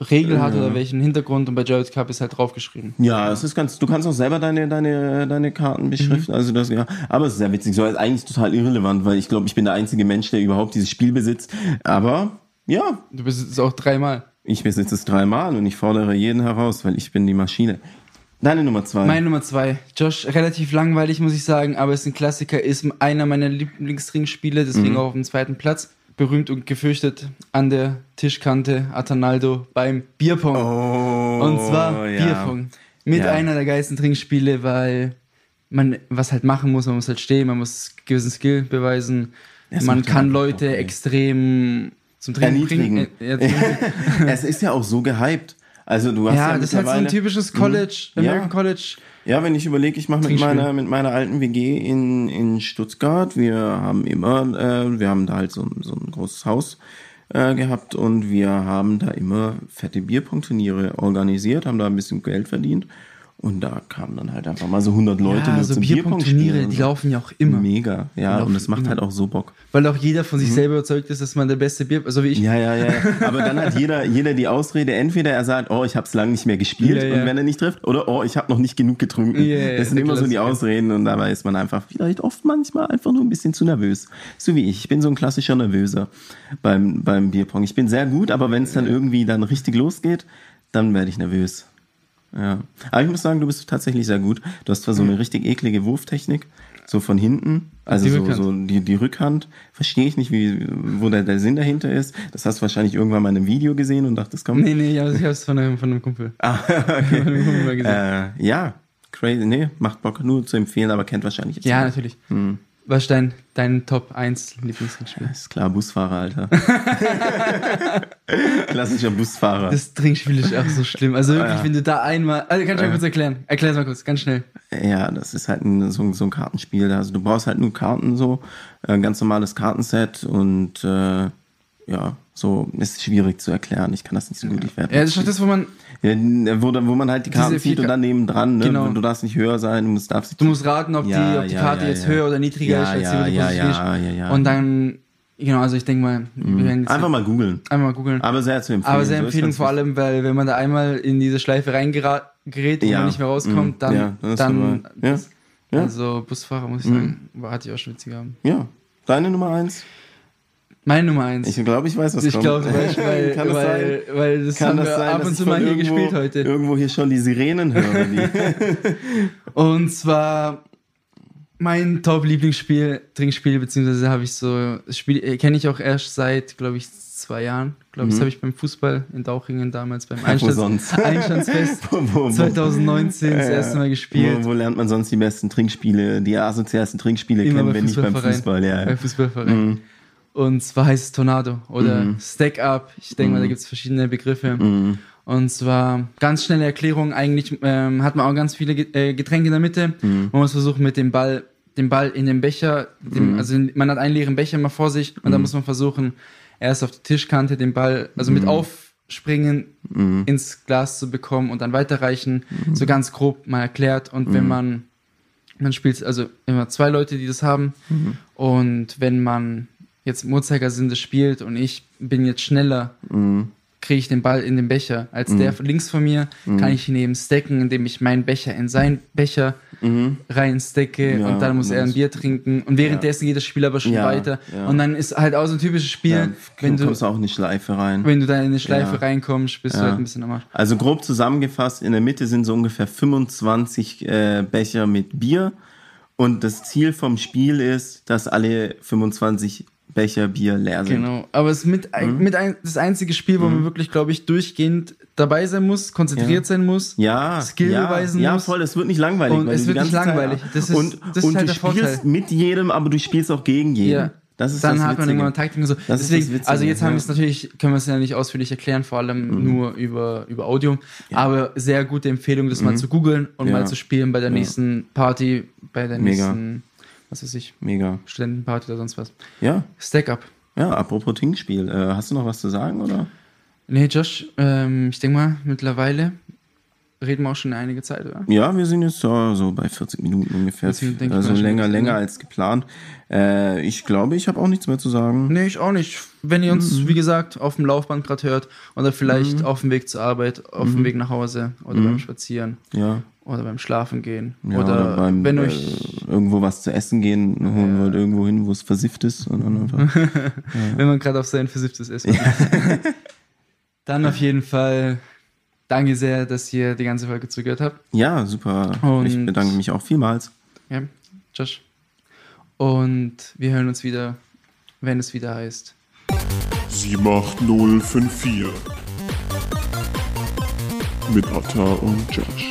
Regel hat oder welchen Hintergrund und bei Jared Cup ist halt draufgeschrieben. Ja, es ist ganz, du kannst auch selber deine, deine, deine Karten beschriften, mhm. also das, ja. Aber es ist sehr witzig, so ist eigentlich total irrelevant, weil ich glaube, ich bin der einzige Mensch, der überhaupt dieses Spiel besitzt. Aber, ja. Du besitzt es auch dreimal. Ich besitze es dreimal und ich fordere jeden heraus, weil ich bin die Maschine. Deine Nummer zwei. Meine Nummer zwei. Josh, relativ langweilig, muss ich sagen, aber es ist ein Klassiker, ist einer meiner Lieblingsringspiele, deswegen mhm. auch auf dem zweiten Platz. Berühmt und gefürchtet an der Tischkante Atanaldo beim Bierpong. Oh, und zwar ja. Bierpong. Mit Ja. einer der geilsten Trinkspiele, weil man was halt machen muss, man muss halt stehen, man muss gewissen Skill beweisen. Das man ja kann einfach Leute extrem zum Trinken Erniedrigen. bringen. Ja, es ist ja auch so gehypt. Also du hast ja, ja, das ist halt so ein typisches College, Mhm. Ja. American College. Ja, wenn ich überlege, ich mache mit meiner, mit meiner alten WG in, in Stuttgart, wir haben immer, äh, wir haben da halt so, ein- so ein großes Haus äh, gehabt und wir haben da immer fette Bierpunktturniere organisiert, haben da ein bisschen Geld verdient und da kamen dann halt einfach mal so 100 Leute ja, nur so zum Bierpong Bierpong-Turniere, spielen. die laufen ja auch immer. Mega, ja, und das macht immer. halt auch so Bock. Weil auch jeder von sich selber überzeugt ist, dass man der beste Bier, so wie ich. Mhm. Ja, ja, ja. Aber dann hat jeder, jeder die Ausrede, entweder er sagt, oh, ich habe es lange nicht mehr gespielt Ja, ja. und wenn er nicht trifft, oder oh, ich habe noch nicht genug getrunken. Ja, das sind immer so die. Ausreden und dabei ist man einfach vielleicht oft manchmal einfach nur ein bisschen zu nervös. So wie ich. Ich bin so ein klassischer Nervöser beim, beim Bierpong. Ich bin sehr gut, aber wenn es dann irgendwie dann richtig losgeht, dann werde ich nervös. Ja. Aber ich muss sagen, du bist tatsächlich sehr gut. Du hast zwar so eine richtig eklige Wurftechnik, so von hinten, also Die so, Rückhand. so die, die Rückhand. Verstehe ich nicht, wie, wo der, der Sinn dahinter ist. Das hast du wahrscheinlich irgendwann mal in einem Video gesehen und dachtest, komm. Nee, nee, ich habe es von einem, von einem Kumpel. Ah, Von okay. einem Kumpel gesehen. äh, ja, crazy. Nee, macht Bock nur zu empfehlen, aber kennt wahrscheinlich jetzt ja, jeder. natürlich. Hm. Was ist dein, dein Top 1 Lieblingstrinkspiel? Ist klar, Busfahrer, Alter. Klassischer Busfahrer. Das Trinkspiel ist auch so schlimm. Also wirklich, Ja. wenn du da einmal. Also kannst du mal kurz erklären? Erklär es mal kurz, ganz schnell. Ja, das ist halt ein, so, so ein Kartenspiel. Also du brauchst halt nur Karten so, äh, ein ganz normales Kartenset und äh, ja, so ist schwierig zu erklären. Ich kann das nicht so gut. Ich werde Ja, das ist das, wo man. ja, wo, wo man halt die Karten zieht und dann nebendran, ne? Genau. Du darfst nicht höher sein, du musst, darfst nicht Du musst raten, ob Ja, die, ob die ja, Karte jetzt höher oder niedriger ist, als ja, die, ja, ja, ja, ja. Und dann, genau, also ich denke mal, wir werden jetzt Einfach mal googeln. einmal mal googeln. Aber sehr zu empfehlen. Aber sehr ganz vor allem, weil wenn man da einmal in diese Schleife reingerät und Ja. man nicht mehr rauskommt, Mhm. dann, Ja, das dann aber- ja. Mhm. also Busfahrer muss ich sagen, war- hatte ich auch schon witzig haben. Ja. Deine Nummer eins? Meine Nummer eins. Ich glaube, ich weiß, was Ich kommt. glaube, weil, weil, Kann das weil, weil das Kann haben das wir sein, ab und ich zu mal hier irgendwo, gespielt heute. Irgendwo hier schon die Sirenen höre. Die. Und zwar mein Top-Lieblingsspiel, Trinkspiel, beziehungsweise habe ich so, kenne ich auch erst seit, glaube ich, zwei Jahren. Glaube ich, das habe ich beim Fußball in Dauchingen damals beim Mhm. Wo Einstands? Einstandsfest Wo- wo- wo- 2019 das erste Mal Wo, gespielt. wo lernt man sonst die besten Trinkspiele, die asozialsten Trinkspiele Immer kennen, wenn nicht beim. Fußball? Ja, Bei. Fußballverein. Mhm. Und zwar heißt es Tornado oder Stack Up. Ich denke mal, da gibt es verschiedene Begriffe. Mhm. Und zwar ganz schnelle Erklärung. Eigentlich ähm, hat man auch ganz viele äh, Getränke in der Mitte. Mhm. Man muss versuchen, mit dem Ball, den Ball in den Becher, dem, Mhm. also man hat einen leeren Becher mal vor sich und dann muss man versuchen, erst auf die Tischkante den Ball, also Mhm. mit Aufspringen ins Glas zu bekommen und dann weiterreichen. Mhm. So ganz grob mal erklärt. Und wenn man, man spielt also immer zwei Leute, die das haben. Mhm. Und wenn man jetzt im Uhrzeigersinn das spielt und ich bin jetzt schneller, Mhm. kriege ich den Ball in den Becher. Als der links von mir kann ich ihn eben stacken, indem ich meinen Becher in seinen Becher reinstecke Mhm. Ja, und dann muss er ein Bier trinken. Und währenddessen geht das Spiel aber schon Ja, weiter. ja. Und dann ist halt auch so ein typisches Spiel, Ja, wenn, du, kommst auch in die Schleife rein. wenn du da in eine Schleife Ja. reinkommst, bist du Ja. halt ein bisschen am Arsch. Also grob zusammengefasst, in der Mitte sind so ungefähr 25 äh, Becher mit Bier. Und das Ziel vom Spiel ist, dass alle 25 Becher Bier leer sind. Genau, aber es ist mit, Mhm. mit ein, das einzige Spiel, wo man wirklich, glaube ich, durchgehend dabei sein muss, konzentriert sein muss. Ja, Skill ja, beweisen ja, muss. voll, es wird nicht langweilig. Und weil es wird nicht ganze Zeit- langweilig. Das ist- und das ist und halt du der Vorteil. spielst mit jedem, aber du spielst auch gegen jeden. Ja. Das ist dann das hat man irgendwann Taktik und so. Das ist Deswegen, das Witzige, also jetzt haben ja. Mhm. wir es natürlich, können wir es ja nicht ausführlich erklären, vor allem nur über, über Audio. Aber sehr gute Empfehlung, das mal zu googeln und Mhm. Ja. mal zu spielen bei der nächsten Party, bei der Mega. nächsten, was weiß ich, Mega. Studentenparty oder sonst was. Ja, Stack up. ja, apropos Trinkspiel. Äh, hast du noch was zu sagen, oder? Nee, Josh, ähm, ich denke mal, mittlerweile reden wir auch schon einige Zeit, oder? Ja, wir sind jetzt so, so bei 40 Minuten ungefähr. Deswegen Also länger, länger als geplant. Äh, ich glaube, ich habe auch nichts mehr zu sagen. Nee, ich auch nicht. Wenn ihr uns, Mhm. wie gesagt, auf dem Laufband gerade hört oder vielleicht auf dem Weg zur Arbeit, auf Mhm. dem Weg nach Hause oder beim Spazieren Ja. oder beim Schlafen gehen ja oder, beim wenn äh, euch, irgendwo was zu essen gehen, holen wir irgendwo hin, wo es versifft ist. Und dann einfach, wenn man gerade auf sein versifftes Essen geht. Dann auf jeden Fall danke sehr, dass ihr die ganze Folge zugehört habt. ja, super. Und- ich bedanke mich auch vielmals. Ja, Josh. Und wir hören uns wieder, wenn es wieder heißt. 78054 mit Atta und Josh.